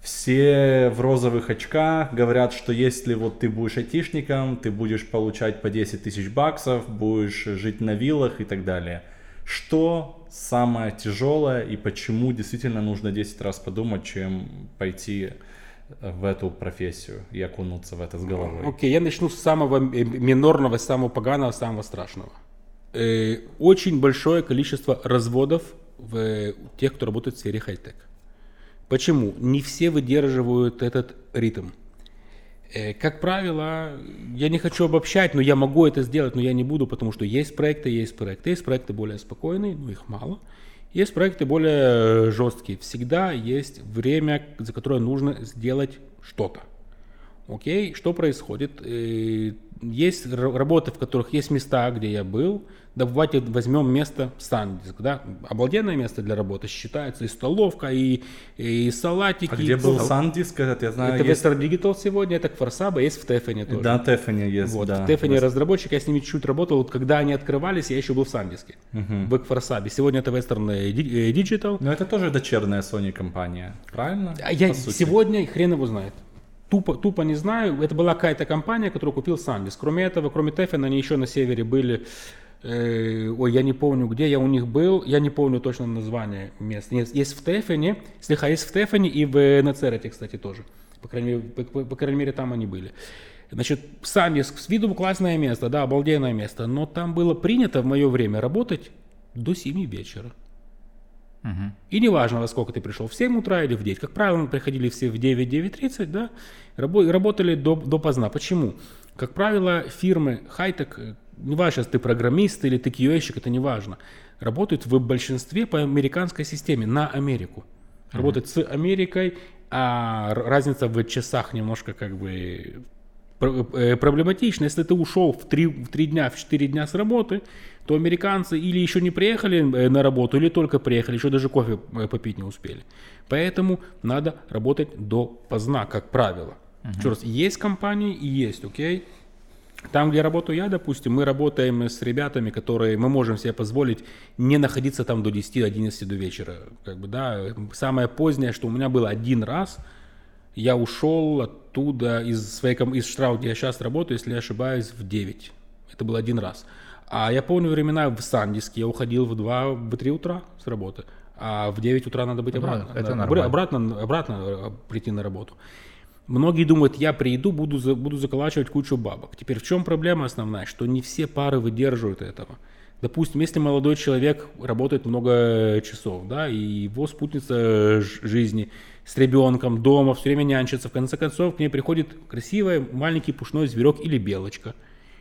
все в розовых очках говорят, что если вот ты будешь айтишником, ты будешь получать по 10 тысяч баксов, будешь жить на виллах и так далее. Что самое тяжелое и почему действительно нужно 10 раз подумать, чем пойти в эту профессию и окунуться в это с головой? Окей, я начну с самого э, минорного, самого поганого, самого страшного. Э, очень большое количество разводов в э, тех, кто работает в сфере хай-тек. Почему? Не все выдерживают этот ритм. Э, Как правило, я не хочу обобщать, но я могу это сделать, но я не буду, потому что есть проекты, есть проекты. Есть проекты более спокойные, но их мало. Есть проекты более э, жесткие. Всегда есть время, за которое нужно сделать что-то. Окей, что происходит? Э, Есть работы, в которых есть места, где я был. Давайте возьмем место Сандиск, да? Обалденное место для работы. Считается и столовка, и, и салатики. А где и был Сандиск этот, я знаю, Это есть... Western Digital сегодня, это Кфарсаба, есть в Тефене тоже. Да, Тефани есть, Вот, да. в Тефене разработчик, я с ними чуть-чуть работал. Вот когда они открывались, я еще был в Сандиске, в Кфарсабе. Сегодня это Western э, э, Digital. Но это тоже дочерняя Sony компания, правильно? А я сегодня хрен его знает. Тупо, тупо не знаю. Это была какая-то компания, которую купил Сандис. Кроме этого, кроме Тефена, они еще на севере были. Э, ой, я не помню, где я у них был. Я не помню точно название мест. Есть, есть в Тефене, слегка есть в Тефене и в Нацерете, кстати, тоже. По крайней, мере, по, по- по крайней мере, там они были. Значит, Сандис с виду классное место, да, обалденное место. Но там было принято в мое время работать до 7 вечера. Мгм. И неважно, во сколько ты пришел, в 7 утра или в 9. Как правило, мы приходили все в 9-9.30, да, рабо- работали до, до поздна. Почему? Как правило, фирмы хай-тек, э, не важно, ты программист или ты QA-щик, это не важно, работают в большинстве по американской системе, на Америку. Работают с Америкой, а разница в часах немножко как бы э, проблематично. Если ты ушел в 3, в 3 дня, в 4 дня с работы, то американцы или еще не приехали э, на работу, или только приехали, еще даже кофе э, попить не успели. Поэтому надо работать до поздна, как правило. Еще раз, есть компании и есть, окей? Там, где работаю я, допустим, мы работаем с ребятами, которые мы можем себе позволить не находиться там до 10-11 до вечера. Как бы, да, самое позднее, что у меня было один раз, я ушел оттуда из своей из Штрау, где я сейчас работаю, если не ошибаюсь, в 9. Это был один раз. А я помню времена в Сандиске, я уходил в 2, в 3 утра с работы, а в 9 утра надо быть Ну, обратно. это Да, нормально. Обратно, обратно э, прийти на работу. Многие думают, я приеду, буду, буду заколачивать кучу бабок. Теперь в чем проблема основная? Что не все пары выдерживают этого. Допустим, если молодой человек работает много часов, да, и его спутница жизни с ребенком дома все время нянчится, в конце концов к ней приходит красивый маленький пушной зверек или белочка.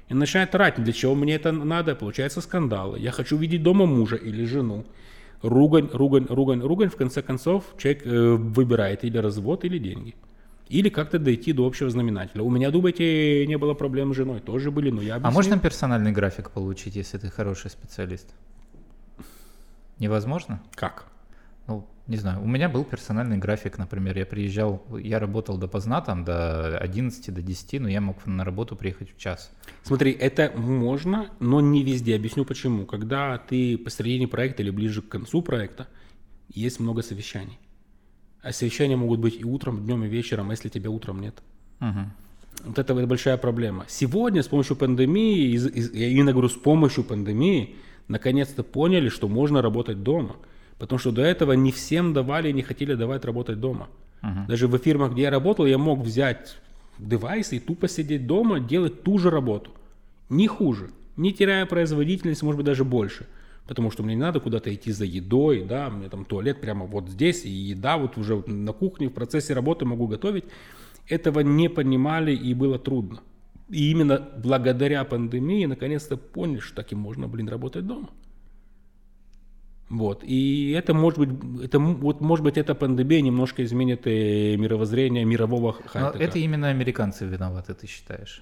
И начинает орать, для чего мне это надо, получается скандалы. Я хочу видеть дома мужа или жену. Ругань, ругань, ругань, ругань. В конце концов, человек э, выбирает или развод, или деньги. Или как-то дойти до общего знаменателя. У меня, думаете, не было проблем с женой? Тоже были, но я А объяснил. можно персональный график получить, если ты хороший специалист? Невозможно? Как? Ну, не знаю. У меня был персональный график, например. Я приезжал, я работал допоздна, там, до 11, до 10, но я мог на работу приехать в час. Смотри, это можно, но не везде. Объясню почему. Когда ты посередине проекта или ближе к концу проекта, есть много совещаний. А совещания могут быть и утром, днем, и вечером, если тебя утром нет. Мгм. Вот это вот большая проблема. Сегодня с помощью пандемии, из- из- я именно говорю с помощью пандемии, наконец-то поняли, что можно работать дома. Потому что до этого не всем давали и не хотели давать работать дома. Даже в фирмах, где я работал, я мог взять девайс и тупо сидеть дома, делать ту же работу. Не хуже. Не теряя производительность, может быть, даже больше. Потому что мне не надо куда-то идти за едой, да, меня там туалет прямо вот здесь, и еда вот уже вот на кухне в процессе работы могу готовить. Этого не понимали и было трудно. И именно благодаря пандемии наконец-то поняли, что так и можно, блин, работать дома. Вот. И это может быть, это, вот, может быть, эта пандемия немножко изменит э, мировоззрение мирового Но хай-тека. это именно американцы виноваты, ты считаешь?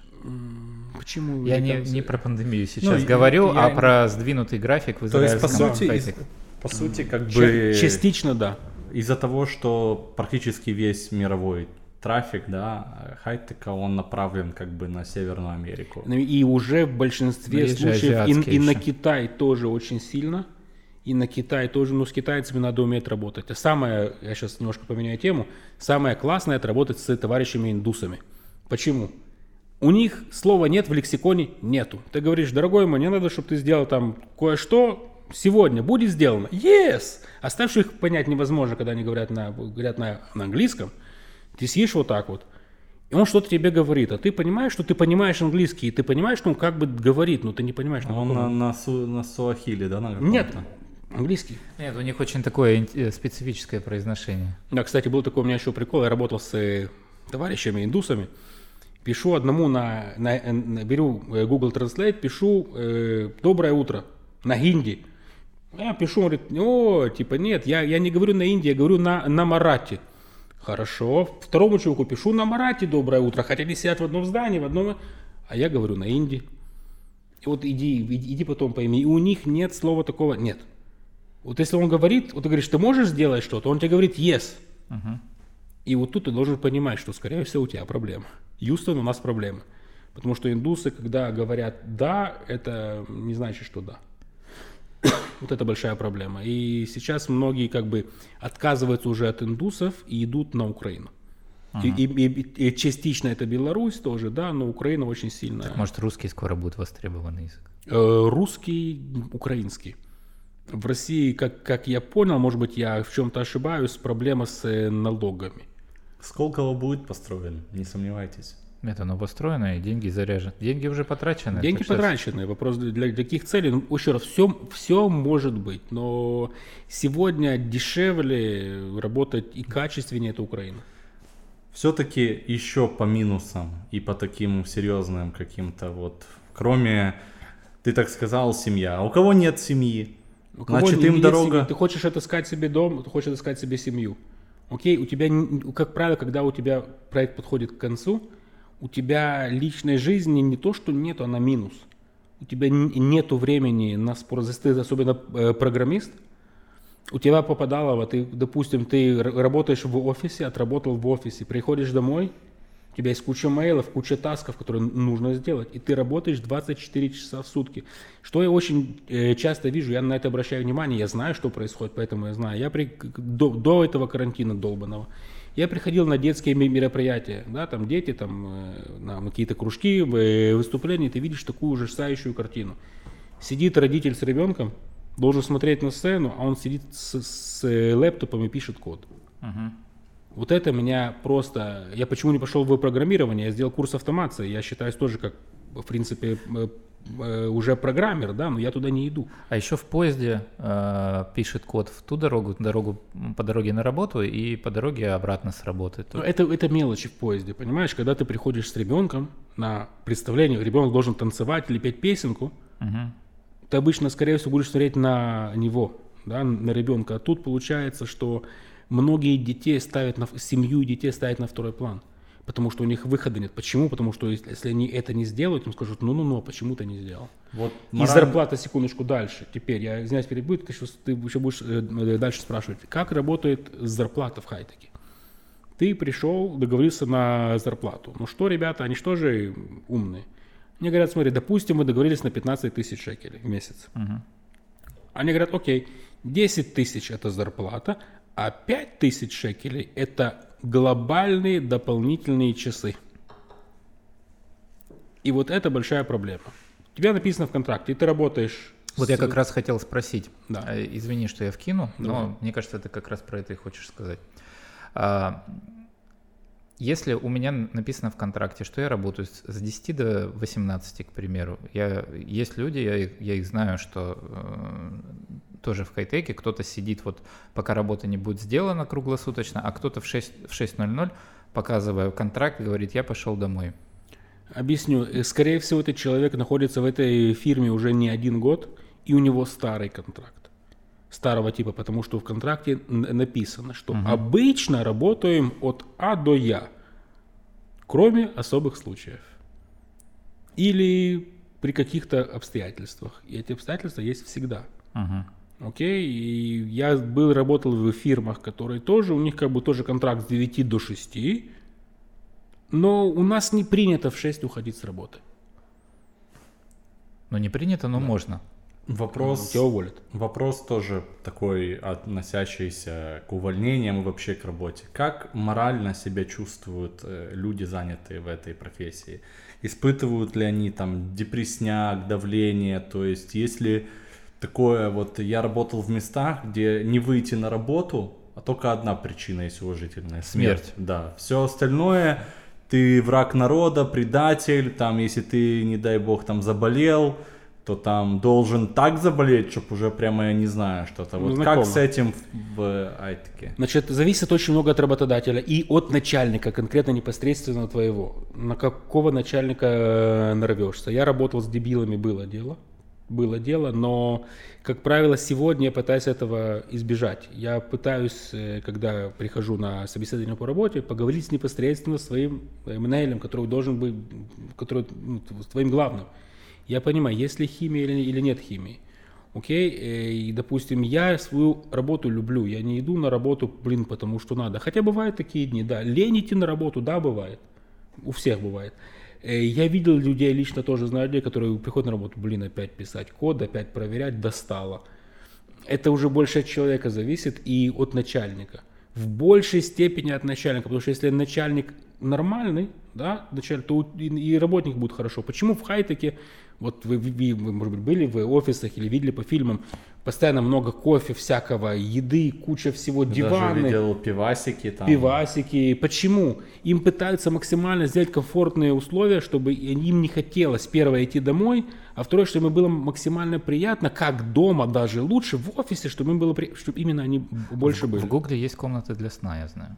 Почему? Я не, американцы- не про пандемию сейчас я- говорю, я- а про сдвинутый график в То есть, по сути, из- по сути, как бы Частично, да. из-за того, что практически весь мировой трафик, да, хай-тека, он направлен как бы на Северную Америку. Ну, И уже в большинстве Есть же случаев и, и на. Китай тоже очень сильно. И на Китай тоже, ну, с китайцами надо уметь работать. А самое, я сейчас немножко поменяю тему, самое классное это работать с товарищами индусами. Почему? У них слова нет в лексиконе нету. Ты говоришь, дорогой мой, мне надо, чтобы ты сделал там кое-что, сегодня будет сделано. Yes! Оставших понять невозможно, когда они говорят на, говорят на, на английском. Ты сидишь вот так вот, и он что-то тебе говорит, а ты понимаешь, что ты понимаешь английский, и ты понимаешь, что он как бы говорит, но ты не понимаешь. на Он каком. на, на, су- на суахиле, да, на каком-то? Нет, английский. Нет, у них очень такое э, специфическое произношение. Да, кстати, был такой у меня еще прикол. Я работал с э, товарищами индусами. Пишу одному на, на- э, на- беру Google Translate, пишу э, доброе утро на хинди. Я пишу, он говорит, о, типа нет, я, я не говорю на инди, я говорю на, на марате. Хорошо. Второму чуваку пишу на марате доброе утро, хотя они сидят в одном здании, в одном, а я говорю на инди. И вот иди, иди, иди потом пойми. И у них нет слова такого, нет. Вот если он говорит, вот ты говоришь, ты можешь сделать что-то, он тебе говорит yes. И вот тут ты должен понимать, что, скорее всего, у тебя проблема. Юстон, у нас проблемы. Потому что индусы, когда говорят «да», это не значит, что «да». [COUGHS] Вот это большая проблема. И сейчас многие как бы отказываются уже от индусов и идут на Украину. И, и- и- и частично это Беларусь тоже, да, но Украина очень сильно. Может, русский скоро будет востребованный язык. Э, русский, украинский. В России, как, как я понял, может быть, я в чем-то ошибаюсь, проблема с э, налогами. Сколково будет построен, не сомневайтесь. Это оно построено, и деньги заряжены. Деньги уже потрачены. Деньги потрачены. Вопрос для, для каких целей? Ну, еще раз, все, все может быть, но сегодня дешевле работать и качественнее это Украина. Все-таки еще по минусам и по таким серьезным каким-то вот, кроме, ты так сказал, семья. А у кого нет семьи? У кого Значит, им дорога... семьи, Ты хочешь отыскать себе дом, ты хочешь отыскать себе семью. Окей, у тебя, как правило, когда у тебя проект подходит к концу, у тебя личной жизни не то, что нету, она минус. У тебя нету времени на спор, ты особенно э, программист, у тебя попадало, вот ты, допустим, ты работаешь в офисе, отработал в офисе, приходишь домой, у тебя есть куча мейлов, куча тасков, которые нужно сделать, и ты работаешь 24 часа в сутки. Что я очень э, часто вижу, я на это обращаю внимание, я знаю, что происходит, поэтому я знаю. Я при, до, до этого карантина долбанного, я приходил на детские ме- мероприятия, да, там дети, там э, на какие-то кружки, э, выступления, ты видишь такую ужасающую картину. Сидит родитель с ребенком, должен смотреть на сцену, а он сидит с, с э, лэптопом и пишет код. Вот это меня просто... Я почему не пошел в программирование? Я сделал курс автомации. Я считаюсь тоже как, в принципе, э, э, уже программер, да, но я туда не иду. А еще в поезде э, пишет код в ту дорогу, дорогу по дороге на работу и по дороге обратно с работы. Но это, это мелочи в поезде, понимаешь? Когда ты приходишь с ребенком на представление, ребенок должен танцевать или петь песенку, Мгм. ты обычно, скорее всего, будешь смотреть на него, да, на ребенка. А тут получается, что многие детей ставят на, семью и детей ставят на второй план. Потому что у них выхода нет. Почему? Потому что если если они это не сделают, им скажут, ну-ну-ну, а почему ты не сделал? Вот И мораль- зарплата, секундочку, дальше. Теперь, я извиняюсь, перебью, ты, щас- ты еще будешь э, дальше спрашивать. Как работает зарплата в хайтеке? Ты пришел, договорился на зарплату. Ну что, ребята, они что же умные? Мне говорят, смотри, допустим, вы договорились на 15 тысяч шекелей в месяц. Мгм. Они говорят, окей, 10 тысяч это зарплата, а 5 тысяч шекелей это глобальные дополнительные часы. И вот это большая проблема. У тебя написано в контракте, и ты работаешь... Вот я как раз хотел спросить. Да. Э, Извини, что я вкину, Давай. но мне кажется, ты как раз про это и хочешь сказать. Если у меня написано в контракте, что я работаю с с 10 до 18, к примеру, я, есть люди, я, их- я их знаю, что э, тоже в хай-теке кто-то сидит вот пока работа не будет сделана круглосуточно, а кто-то в 6 в 6.00, показывая контракт, говорит, я пошел домой. Объясню. Э, Скорее всего, этот человек находится в этой фирме уже не один год, и у него старый контракт. Старого типа, потому что в контракте написано, что обычно работаем от А до Я, кроме особых случаев. Или при каких-то обстоятельствах. И эти обстоятельства есть всегда. Мгм. Окей, и я был, работал в фирмах, которые тоже, у них как бы тоже контракт с 9 до 6, но у нас не принято в 6 уходить с работы. Ну не принято, но можно. Вопрос, Тебя уволят. вопрос тоже такой, относящийся к увольнениям и вообще к работе. Как морально себя чувствуют э, люди, занятые в этой профессии? Испытывают ли они там депресняк, давление? То есть, если такое вот, я работал в местах, где не выйти на работу, а только одна причина есть уважительная. Смерть. Смерть. Да. Все остальное, ты враг народа, предатель, там, если ты, не дай бог, там заболел, то там должен так заболеть, чтобы уже прямо я не знаю что-то. Вот Знакомо. как с этим в, в Айтеке? Значит, зависит очень много от работодателя и от начальника, конкретно непосредственно твоего. На какого начальника э, нарвешься. Я работал с дебилами, было дело. Было дело, но, как правило, сегодня я пытаюсь этого избежать. Я пытаюсь, э, когда прихожу на собеседование по работе, поговорить с непосредственно своим э, менеджером, который должен быть, который, ну, твоим главным. Я понимаю, есть ли химия или, или нет химии. Окей, э, и, допустим, я свою работу люблю, я не иду на работу, блин, потому что надо. Хотя бывают такие дни, да, лень идти на работу, да, бывает. У всех бывает. Э, Я видел людей, лично тоже знаю людей, которые приходят на работу, блин, опять писать код, опять проверять, достало. Это уже больше от человека зависит и от начальника. В большей степени от начальника, потому что если начальник нормальный, да, начальник, то и работник будет хорошо. Почему в хайтеке, вот вы, вы, вы, может быть, были в офисах или видели по фильмам, постоянно много кофе, всякого, еды, куча всего, Даже диваны, видел пивасики там. пивасики. Почему? Им пытаются максимально сделать комфортные условия, чтобы им не хотелось, первое, идти домой, а второе, чтобы им было максимально приятно, как дома даже лучше, в офисе, чтобы им было, при- чтобы именно они больше были. В Гугле есть комнаты для сна, я знаю.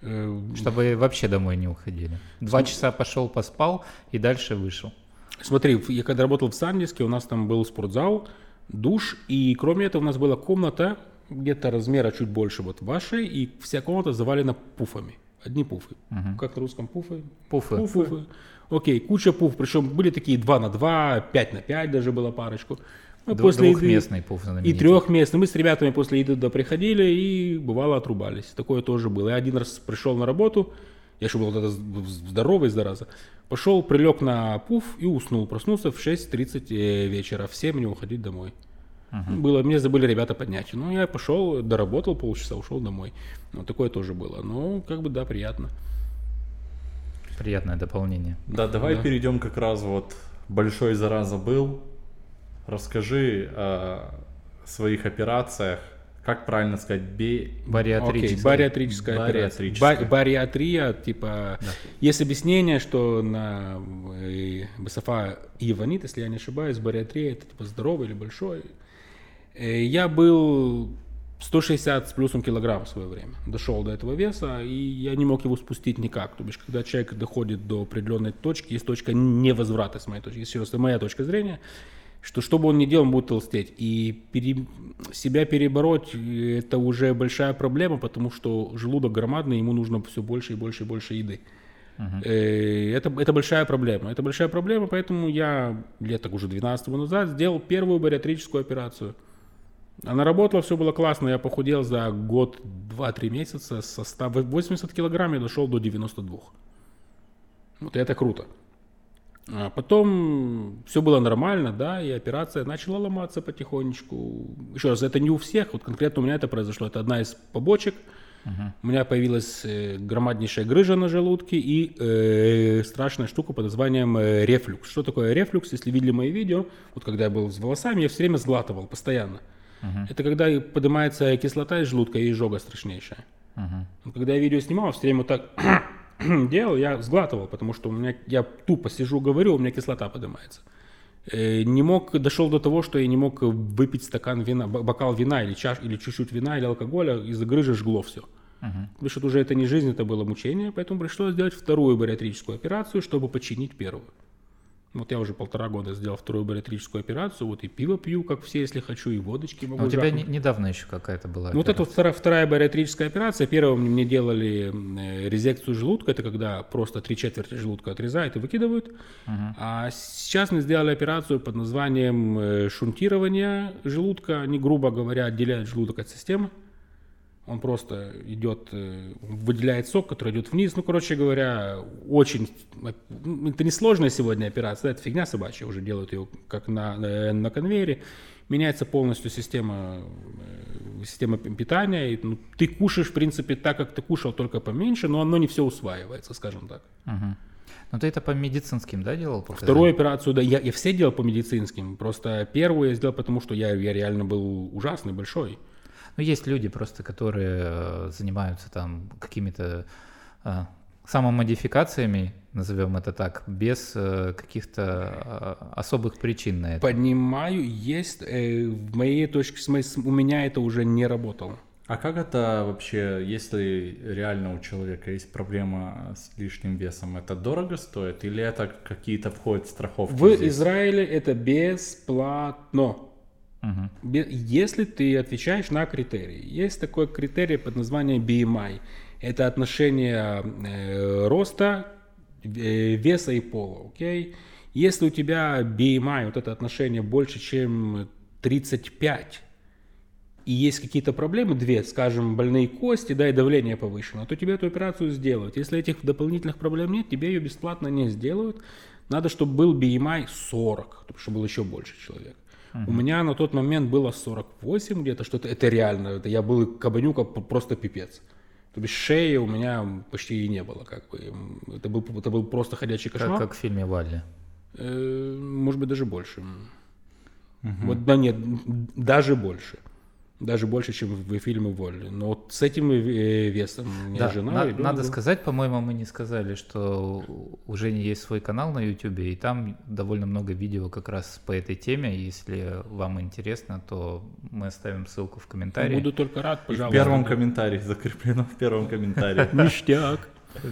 Э, Чтобы вообще домой не уходили. Два часа пошел, поспал и дальше вышел. Смотри, я когда работал в Сандиске, у нас там был спортзал, душ, и кроме этого у нас была комната где-то размера чуть больше вот вашей, и вся комната завалена пуфами. Одни пуфы. Как на русском пуфы? Пуфы. Пуфы. Окей, куча пуф, причем были такие 2 на 2, 5 на 5 даже было парочку. Мы Дву- после еды- Двухместный пуф И знаменитый. трехместный. Мы с ребятами после еды туда приходили и бывало отрубались. Такое тоже было. Я один раз пришел на работу, я еще был тогда здоровый, зараза. Пошел, прилег на пуф и уснул. Проснулся в 6.30 э, вечера. В 7 мне уходить домой. Было, мне забыли ребята поднять. Ну, я пошел, доработал полчаса, ушел домой. Ну, такое тоже было. Ну, как бы, да, приятно. Приятное дополнение. Да, давай Да. перейдем как раз вот большой зараза был. Расскажи о своих операциях, как правильно сказать, бе... Бариатрическая. Окей, бариатрическая операция. Бариатрическая. Ба- бариатрия, типа, есть объяснение, что на э, Басафа Иванит, если я не ошибаюсь, бариатрия это типа здоровый или большой. Э, Я был 160 с плюсом килограмм в свое время. Дошел до этого веса, и я не мог его спустить никак. То бишь, когда человек доходит до определенной точки, есть точка невозврата, с моей точки, еще раз, моя точка зрения, что что бы он ни делал, он будет толстеть. И пере- себя перебороть э, это уже большая проблема, потому что желудок громадный, ему нужно все больше и больше и больше еды. Э, Это, это большая проблема. Это большая проблема, поэтому я лет так уже 12 назад сделал первую бариатрическую операцию. Она работала, все было классно. Я похудел за год, 2-3 месяца. Со 180 килограмм я дошел до 92. Вот это круто. А потом все было нормально, да, и операция начала ломаться потихонечку. Еще раз, это не у всех, вот конкретно у меня это произошло. Это одна из побочек. У меня появилась э, громаднейшая грыжа на желудке и э, страшная штука под названием э, рефлюкс. Что такое рефлюкс? Если видели мои видео, вот когда я был с волосами, я все время сглатывал, постоянно. Это когда поднимается кислота из желудка и изжога страшнейшая. Вот Когда я видео снимал, все время вот так [CLEARS THROAT] делал, я сглатывал, потому что у меня, я тупо сижу, говорю, у меня кислота поднимается. Э, Не мог, дошел до того, что я не мог выпить стакан вина, бокал вина или чаш, или чуть-чуть вина или алкоголя, из-за грыжи жгло все. Потому что уже это не жизнь, это было мучение, поэтому пришлось сделать вторую бариатрическую операцию, чтобы починить первую. Вот я уже полтора года сделал вторую бариатрическую операцию, вот и пиво пью, как все, если хочу, и водочки могу А у тебя не- недавно еще какая-то была. Ну, вот это вот вторая, вторая бариатрическая операция. Первая мне делали э, резекцию желудка, это когда просто три четверти желудка отрезают и выкидывают. А сейчас мы сделали операцию под названием э, шунтирование желудка. Они, грубо говоря, отделяют желудок от системы. Он просто идет, э, выделяет сок, который идет вниз. Ну, короче говоря, очень... ну, Это не сложная сегодня операция, это фигня собачья. Уже делают ее как на, э, на конвейере. Меняется полностью система, э, система пи- питания. И, ну, ты кушаешь, в принципе, так, как ты кушал, только поменьше, но оно не все усваивается, скажем так. Мгм. Ну ты это по медицинским, да, делал? показания? Вторую операцию, да, я, я все делал по медицинским. Просто первую я сделал, потому что я, я реально был ужасный, большой. Ну, есть люди просто, которые э, занимаются там какими-то э, самомодификациями, назовем это так, без э, каких-то э, особых причин на это. Понимаю, есть э, в моей точке, с моей- с- у меня это уже не работало. А как это вообще, если реально у человека есть проблема с лишним весом, это дорого стоит или это какие-то входят страховки? В здесь? Израиле это бесплатно. Бе- Если ты отвечаешь на критерии. Есть такой критерий под названием BMI. Это отношение э, роста, веса и пола. Окей? Если у тебя BMI, вот это отношение больше, чем 35, и есть какие-то проблемы, две, скажем, больные кости, да, и давление повышено, то тебе эту операцию сделают. Если этих дополнительных проблем нет, тебе ее бесплатно не сделают. Надо, чтобы был BMI 40, чтобы был еще больше человек. У меня на тот момент было 48 где-то, что-то, это реально, это я был кабанюка просто пипец. То бишь шеи у меня почти и не было, как бы. Это был, это был просто ходячий Как, кошмар. как в фильме Валли. Э, Может быть, даже больше. Вот, да нет, даже больше. Даже больше, чем в фильме Волли. Но вот с этим э, весом Да, жена, на- ребенок надо сказать, по-моему, мы не сказали, что у Жени есть свой канал на YouTube, и там довольно много видео как раз по этой теме. Если вам интересно, то мы оставим ссылку в комментарии. Буду только рад, И в пожалуйста. первом комментарии, закреплено в первом комментарии. Ништяк. [LAUGHS]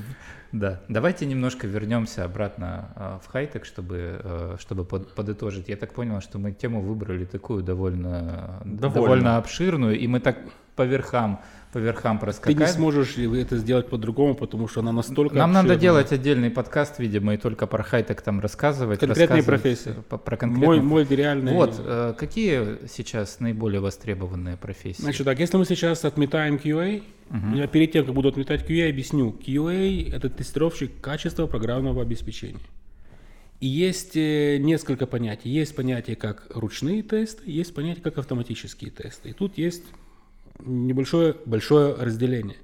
Да, давайте немножко вернемся обратно а, в хайтек, чтобы, э, чтобы под- подытожить. Я так понял, что мы тему выбрали такую довольно, Довольно. довольно обширную, и мы так по верхам, по верхам Ты проскакали. не сможешь это сделать по-другому, потому что она настолько Нам надо обширная. делать отдельный подкаст, видимо, и только про хайтек там рассказывать. Конкретные профессии. э, по- Про конкретные. Мой, мой реальный... Вот, э, какие сейчас наиболее востребованные профессии? Значит так, если мы сейчас отметаем QA, я перед тем, как буду отметать QA, объясню. QA – это тестировщик качества программного обеспечения. И есть э, несколько понятий. Есть понятие как ручные тесты, есть понятие как автоматические тесты. И тут есть небольшое большое разделение.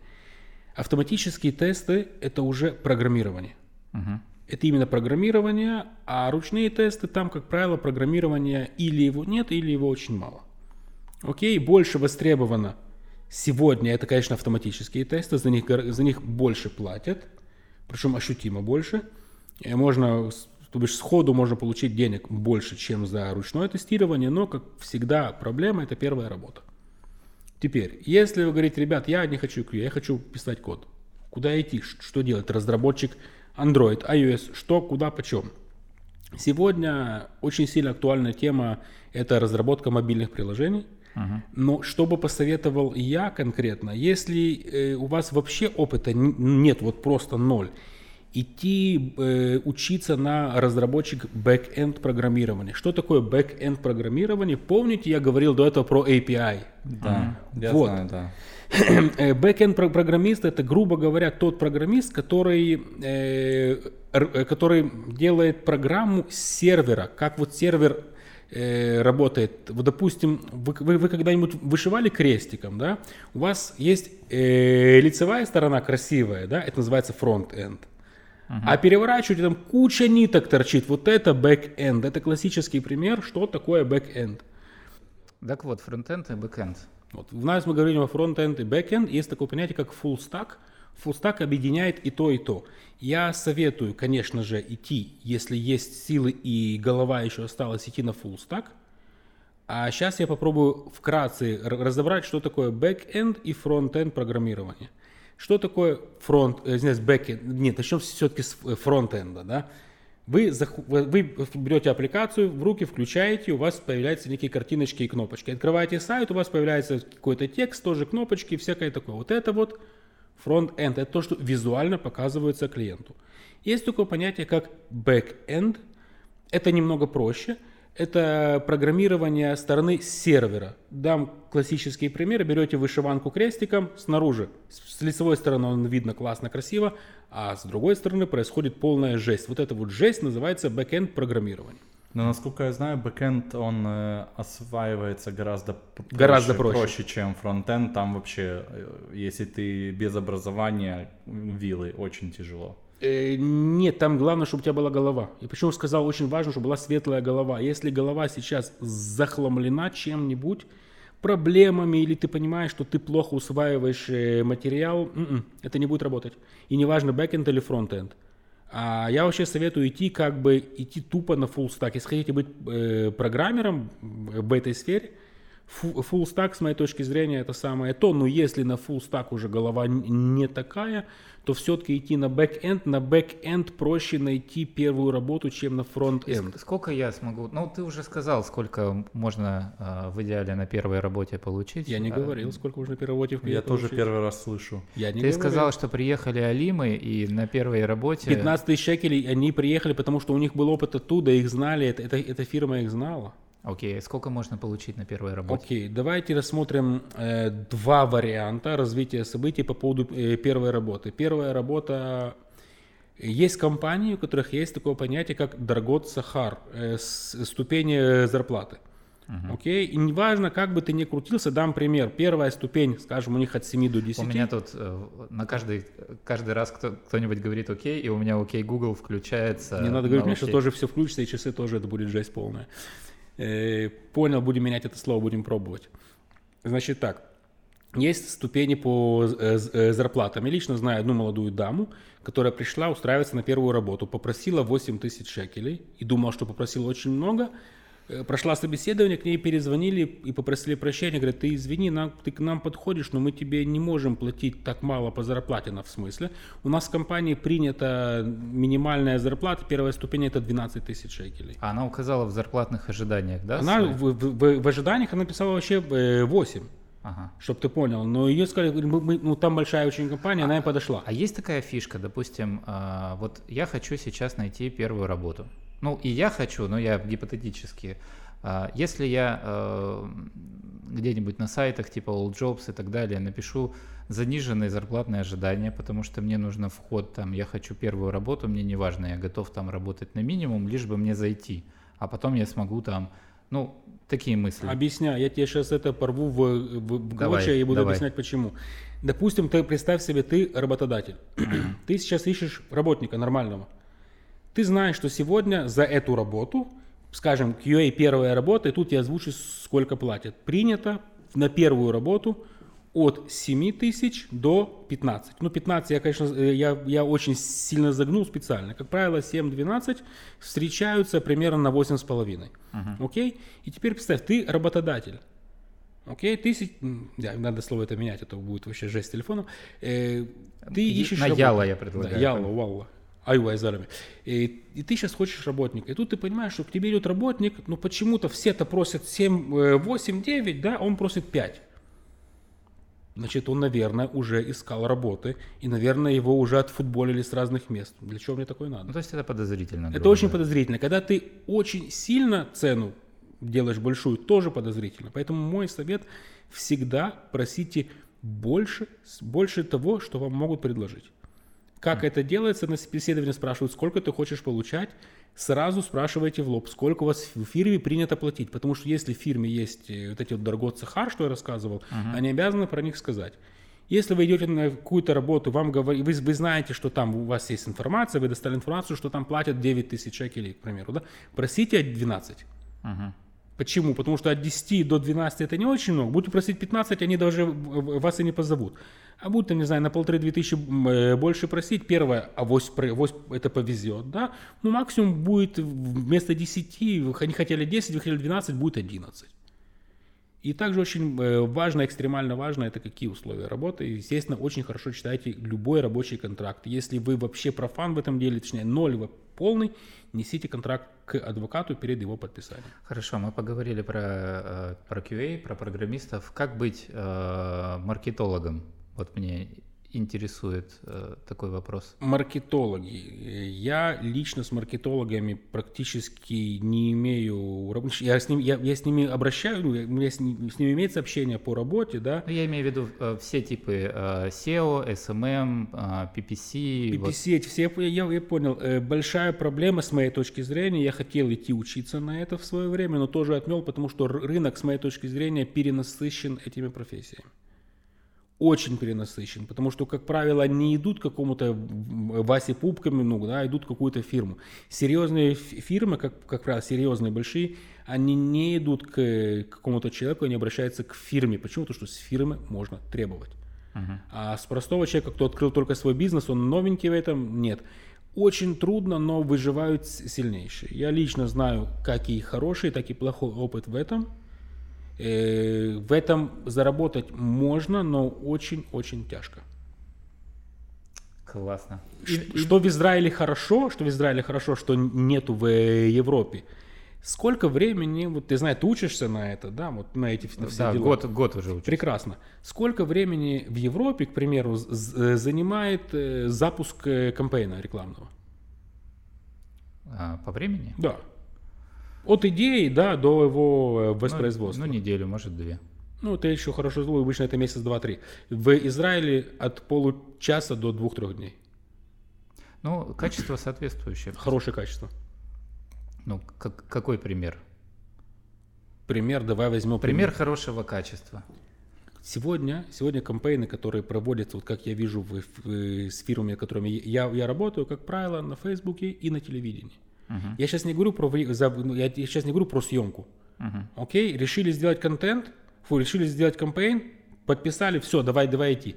Автоматические тесты – это уже программирование. Мгм. Это именно программирование, а ручные тесты там, как правило, программирование или его нет, или его очень мало. Окей, больше востребовано сегодня, это, конечно, автоматические тесты, за них, за них больше платят, причем ощутимо больше. И можно, то бишь сходу можно получить денег больше, чем за ручное тестирование, но, как всегда, проблема – это первая работа. Теперь, если вы говорите, ребят, я не хочу QA, я хочу писать код. Куда идти? Что делать? Разработчик Android, iOS, что, куда, почем? Сегодня очень сильно актуальная тема – это разработка мобильных приложений. Но что бы посоветовал я конкретно, если э, у вас вообще опыта нет, вот просто ноль, идти э, учиться на разработчик back-end программирования. Что такое back-end программирование? Помните, я говорил до этого про API? Да, я Вот. знаю, да. [CLEARS THROAT] Back-end про- программист это, грубо говоря, тот программист, который, э, р- э, который делает программу с сервера. Как вот сервер э, работает. Вот, допустим, вы, вы, вы когда-нибудь вышивали крестиком, да? У вас есть э, лицевая сторона красивая, да? Это называется front-end. А переворачиваете, там куча ниток торчит. Вот это back-end. Это классический пример, что такое back-end. Так вот, фронтенд и бэкенд. Вот. В нас мы говорим о фронт-энд и бэк-энд. Есть такое понятие, как full stack. Full stack объединяет и то, и то. Я советую, конечно же, идти, если есть силы и голова еще осталась, идти на full stack. А сейчас я попробую вкратце разобрать, что такое бэк-энд и фронт-энд программирование. Что такое фронт, э, извиняюсь, бэк-энд? Нет, начнем все-таки с э, фронт-энда, да? Вы вы берете аппликацию в руки, включаете, у вас появляются некие картиночки и кнопочки. Открываете сайт, у вас появляется какой-то текст, тоже кнопочки, всякое такое. Вот это вот фронт-энд, это то, что визуально показывается клиенту. Есть такое понятие, как бэк-энд. Это немного проще. Это программирование стороны сервера. Дам классический пример. Берете вышиванку крестиком снаружи. С лицевой стороны он видно классно, красиво, а с другой стороны происходит полная жесть. Вот эта вот жесть называется бэкенд программирование. Но насколько я знаю, бэкэнд, он э, осваивается гораздо, п- Гораздо проще. чем фронтенд. Там вообще, э, если ты без образования, вилы очень тяжело. Э, Нет, там главное, чтобы у тебя была голова. И почему сказал, очень важно, чтобы была светлая голова. Если голова сейчас захламлена чем-нибудь, проблемами, или ты понимаешь, что ты плохо усваиваешь э, материал, м-м, это не будет работать. И неважно, бэкенд или фронтенд. А я вообще советую идти как бы идти тупо на full stack. Если хотите быть э, программером в этой сфере, full stack, с моей точки зрения, это самое то. Но если на full stack уже голова не такая, то все-таки идти на back-end. На back-end проще найти первую работу, чем на ск- Сколько я смогу? Ну, ты уже сказал, сколько можно а, в идеале на первой работе получить. Я не А, говорил, сколько можно первой работе в Я тоже получить. первый раз слышу. Я не Ты говорил. сказал, что приехали Алимы, и на первой работе... 15 тысяч шекелей, они приехали, потому что у них был опыт оттуда, их знали, это, это- эта фирма их знала. Окей, сколько можно получить на первой работе? Окей, давайте рассмотрим э, два варианта развития событий по поводу э, первой работы. Первая работа есть компании, у которых есть такое понятие, как Даргот Сахар, э, ступени э, зарплаты. Окей, и неважно, как бы ты ни крутился, дам пример. Первая ступень, скажем, у них от 7 до 10. У меня тут э, на каждый, каждый раз кто, кто-нибудь говорит окей, и у меня окей Google включается. Не надо на говорить, мне, что тоже все включится, и часы тоже это будет жесть полная. Э, понял, будем менять это слово, будем пробовать. Значит так, есть ступени по э, э, зарплатам. Я лично знаю одну молодую даму, которая пришла устраиваться на первую работу, попросила 8 тысяч шекелей и думала, что попросила очень много. Э, Прошла собеседование, к ней перезвонили и попросили прощения. Говорят, ты извини, нам, ты к нам подходишь, но мы тебе не можем платить так мало по зарплате, на в смысле. У нас в компании принята минимальная зарплата, первая ступень это 12 тысяч шекелей. А она указала в зарплатных ожиданиях, да? Она в, в- в- в ожиданиях она писала вообще э, 8, Ага. чтобы ты понял. Но ее сказали, мы- мы- ну там большая очень компания, она и подошла. А есть такая фишка, допустим, а, вот я хочу сейчас найти первую работу. Ну, и я хочу, но я гипотетически. А, Если я э, где-нибудь на сайтах типа All Jobs и так далее напишу заниженные зарплатные ожидания, потому что мне нужно вход там, я хочу первую работу, мне не важно, я готов там работать на минимум, лишь бы мне зайти, а потом я смогу там, ну, такие мысли. Объясняю, я тебе сейчас это порву в, в, в Давай, клочья и буду давай. объяснять почему. Допустим, ты представь себе, ты работодатель. [CLEARS THROAT] ты сейчас ищешь работника нормального. Ты знаешь, что сегодня за эту работу, скажем, QA первая работа, и тут я озвучу, сколько платят. Принято на первую работу от 7 тысяч до 15. Ну, 15 я, конечно, э, я, я очень сильно загнул специально. Как правило, 7-12 встречаются примерно на 8,5. Uh-huh. Окей? И теперь представь, ты работодатель. Окей, ты... Да, надо слово это менять, а то будет вообще жесть телефоном. Э, ты ищешь... На Яла я предлагаю. Да, Яла, Валла. Айва Айзарами. И, и ты сейчас хочешь работника. И тут ты понимаешь, что к тебе идет работник, но почему-то все-то просят 7, 8, 9, да, а он просит 5. Значит, он, наверное, уже искал работы, и, наверное, его уже отфутболили с разных мест. Для чего мне такое надо? Ну, то есть это подозрительно. Это очень говоря. подозрительно. Когда ты очень сильно цену делаешь большую, тоже подозрительно. Поэтому мой совет всегда просите больше, больше того, что вам могут предложить. Как mm. это делается, на собеседовании спрашивают, сколько ты хочешь получать, сразу спрашивайте в лоб, сколько у вас в фирме принято платить. Потому что если в фирме есть э, вот эти вот дорогой цехар, что я рассказывал, uh-huh. они обязаны про них сказать. Если вы идете на какую-то работу, вам говорят, вы, вы знаете, что там у вас есть информация, вы достали информацию, что там платят 9 тысяч шекелей, к примеру, да? просите 12. Uh-huh. Почему? Потому что от 10 до 12 это не очень много. Будете просить 15, они даже вас и не позовут. А будут, не знаю, на полторы-две тысячи э, больше просить, первое, а авось, авось это повезет, да, ну максимум будет вместо 10, они хотели 10, вы хотели 12, будет 11. И также очень э, важно, экстремально важно, это какие условия работы. Естественно, очень хорошо читайте любой рабочий контракт. Если вы вообще профан в этом деле, точнее ноль, вы полный, несите контракт к адвокату перед его подписанием. Хорошо, мы поговорили про, э, про QA, про программистов. Как быть э, маркетологом? Вот мне интересует э, такой вопрос. Маркетологи. Я лично с маркетологами практически не имею... Я с, ним, я, я с ними обращаюсь, у меня с, ним, с ними имеется общение по работе, да. Ну, я имею в виду э, все типы э, SEO, SMM, э, PPC. PPC, вот. эти все, я, я понял. Э, большая проблема с моей точки зрения, я хотел идти учиться на это в свое время, но тоже отмел, потому что рынок, с моей точки зрения, перенасыщен этими профессиями очень перенасыщен, потому что, как правило, не идут к какому-то Васе Пупками, ну, да, идут в какую-то фирму. Серьезные фирмы, как, как правило, серьезные, большие, они не идут к какому-то человеку, они обращаются к фирме. Почему? Потому что с фирмы можно требовать. Uh-huh. А с простого человека, кто открыл только свой бизнес, он новенький в этом, нет. Очень трудно, но выживают сильнейшие. Я лично знаю как и хороший, так и плохой опыт в этом – в этом заработать можно, но очень-очень тяжко. Классно. Что в Израиле хорошо, что в Израиле хорошо, что нету в Европе. Сколько времени, вот ты знаешь, ты учишься на это, да, вот на эти на все да, дела. год, год уже учусь. Прекрасно. Сколько времени в Европе, к примеру, э, занимает э, запуск кампейна рекламного? А, по времени? Да. От идеи, да, до его э, воспроизводства. Ну, ну, неделю, может, две. Ну, это еще хорошо обычно это месяц, два, три. В Израиле от получаса до двух-трех дней. Ну, качество соответствующее. Хорошее качество. Ну, как, какой пример? Пример, давай возьмем. Пример, пример хорошего качества. Сегодня, сегодня кампейны, которые проводятся, вот как я вижу в, в, с фирмами, которыми я, я работаю, как правило, на Фейсбуке и на телевидении. Uh-huh. Я сейчас не говорю про ну, я сейчас не говорю про съемку. Uh-huh. Окей, решили сделать контент, фу, решили сделать кампейн, подписали, все, давай, давай идти.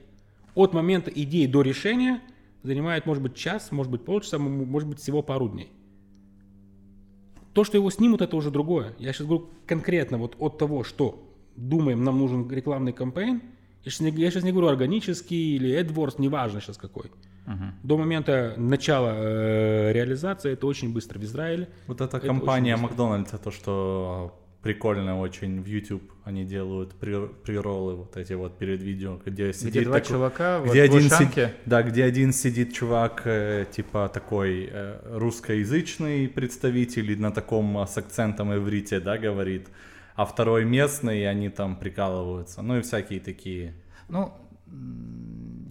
От момента идеи до решения занимает, может быть, час, может быть, полчаса, может быть, всего пару дней. То, что его снимут, это уже другое. Я сейчас говорю конкретно вот от того, что думаем, нам нужен рекламный кампейн. Я сейчас не, я сейчас не говорю органический или AdWords, неважно сейчас какой. Угу. До момента начала э, реализации это очень быстро в Израиле. Вот эта это компания Макдональдса, то, что прикольно очень в YouTube они делают приролы вот эти вот перед видео, где сидит где два такой, чувака где вот один сидит, да, где один сидит чувак э, типа такой э, русскоязычный представитель на таком с акцентом иврите, да, говорит, а второй местный, и они там прикалываются, ну и всякие такие. Ну,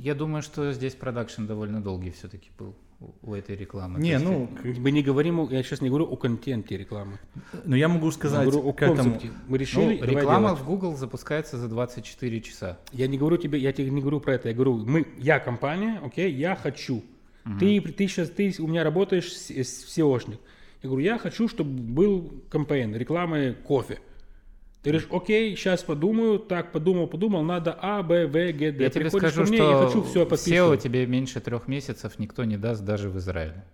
я думаю, что здесь продакшн довольно долгий все-таки был у этой рекламы. Не, ну, мы не говорим, я сейчас не говорю о контенте рекламы. Но я могу сказать, я говорю о концепте. Мы решили, ну, реклама делать. в Google запускается за 24 часа. Я не говорю тебе, я тебе не говорю про это, я говорю, мы, я компания, окей, я хочу. Угу. Ты, ты сейчас, ты у меня работаешь с, с SEOшник. Я говорю, я хочу, чтобы был кампейн рекламы кофе. Ты говоришь, окей, сейчас подумаю, так, подумал, подумал, надо А, Б, В, Г, Д. Я тебе скажу, мне, что я хочу все SEO подписывать. тебе меньше трех месяцев никто не даст даже в Израиле.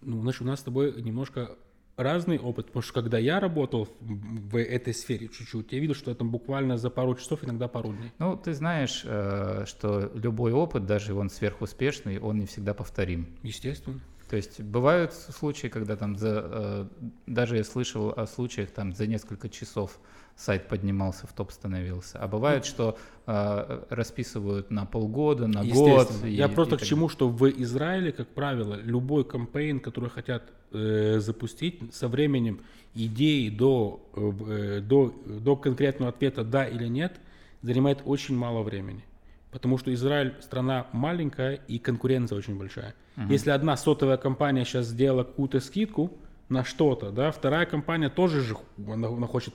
Ну, значит, у нас с тобой немножко разный опыт, потому что когда я работал в в этой сфере чуть-чуть, я видел, что это буквально за пару часов, иногда пару дней. Ну, ты знаешь, э, что любой опыт, даже он сверхуспешный, он не всегда повторим. Естественно. То есть бывают случаи, когда там за, э, даже я слышал о случаях, там за несколько часов сайт поднимался, в топ становился. А бывает, что э, расписывают на полгода, на год. И- Я просто и к чему, что в Израиле, как правило, любой кампейн, который хотят э, запустить, со временем идеи до, э, э, до, до конкретного ответа «да» или «нет» занимает очень мало времени. Потому что Израиль страна маленькая и конкуренция очень большая. Если одна сотовая компания сейчас сделала какую-то скидку на что-то, да, вторая компания тоже же она, она хочет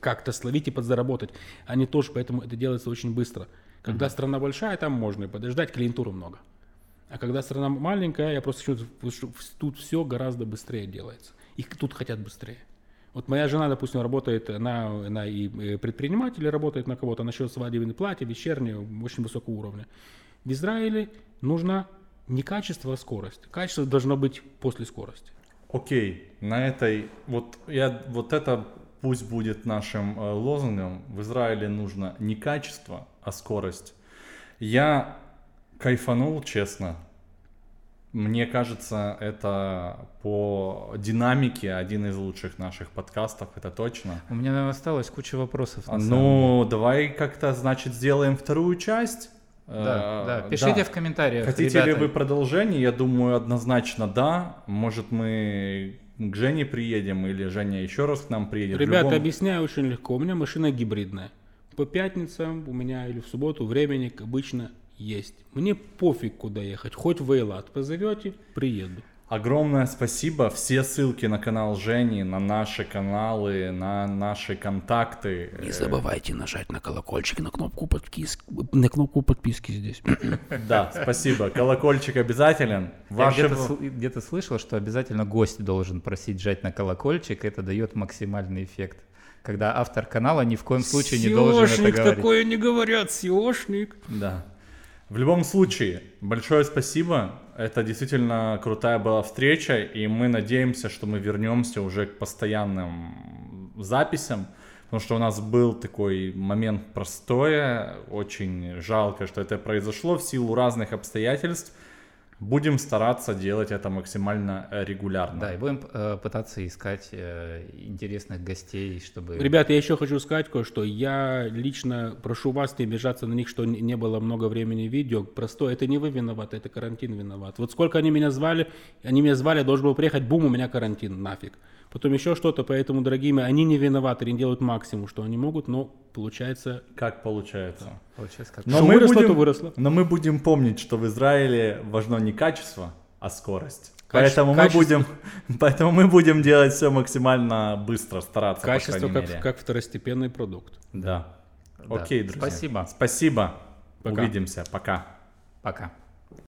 как-то словить и подзаработать. Они тоже, поэтому это делается очень быстро. Когда страна большая, там можно и подождать, клиентуры много. А когда страна маленькая, я просто чувствую, что тут все гораздо быстрее делается. Их тут хотят быстрее. Вот моя жена, допустим, работает, она, она и предприниматель, работает на кого-то насчет свадебной платья, вечернее, очень высокого уровня. В Израиле нужно не качество, а скорость. Качество должно быть после скорости. Окей, на этой, вот, я, вот это пусть будет нашим э, лозунгом. В Израиле нужно не качество, а скорость. Я кайфанул, честно. Мне кажется, это по динамике один из лучших наших подкастов, это точно. У меня осталось куча вопросов. А. Ну, давай как-то, значит, сделаем вторую часть. Да, Э, да. Пишите да. в комментариях. Хотите ли ребята. вы продолжение? Я думаю, однозначно да. Может, мы к Жене приедем или Женя еще раз к нам приедет. Ребята, любом- объясняю очень легко. У меня машина гибридная. По пятницам у меня или в субботу времени как обычно есть. Мне пофиг, куда ехать. Хоть в Эйлат позовете, приеду. Огромное спасибо. Все ссылки на канал Жени, на наши каналы, на наши контакты. Не забывайте нажать на колокольчик, на кнопку подписки, на кнопку подписки здесь. [COUGHS] Да, спасибо. Колокольчик обязателен. Я Ваши... где-то, сл- где-то слышал, что обязательно гость должен просить жать на колокольчик, это дает максимальный эффект. Когда автор канала ни в коем случае не должен это говорить. такое не говорят, сеошник. Да. В любом случае, большое спасибо. Это действительно крутая была встреча, и мы надеемся, что мы вернемся уже к постоянным записям, потому что у нас был такой момент простое, очень жалко, что это произошло в силу разных обстоятельств. Будем стараться делать это максимально э, регулярно. Да, и будем э, пытаться искать э, интересных гостей, чтобы... Ребята, я еще хочу сказать кое-что. Я лично прошу вас не обижаться на них, что не не было много времени видео. Просто это не вы виноваты, это карантин виноват. Вот сколько они меня звали, они меня звали, я должен был приехать, бум, у меня карантин, нафиг. Потом еще что-то, поэтому, дорогие мои, они не виноваты, они делают максимум, что они могут, но получается... Как получается? Получается, как... Но Что мы, выросло, будем, то выросло. но мы будем помнить, что в Израиле важно не качество, а скорость. Каче- поэтому, качество- мы будем, [LAUGHS] поэтому мы будем делать все максимально быстро, стараться, по Качество крайней как, мере. как второстепенный продукт. Да. Да. Окей, друзья. Спасибо. Спасибо. Пока. Увидимся. Пока. Пока.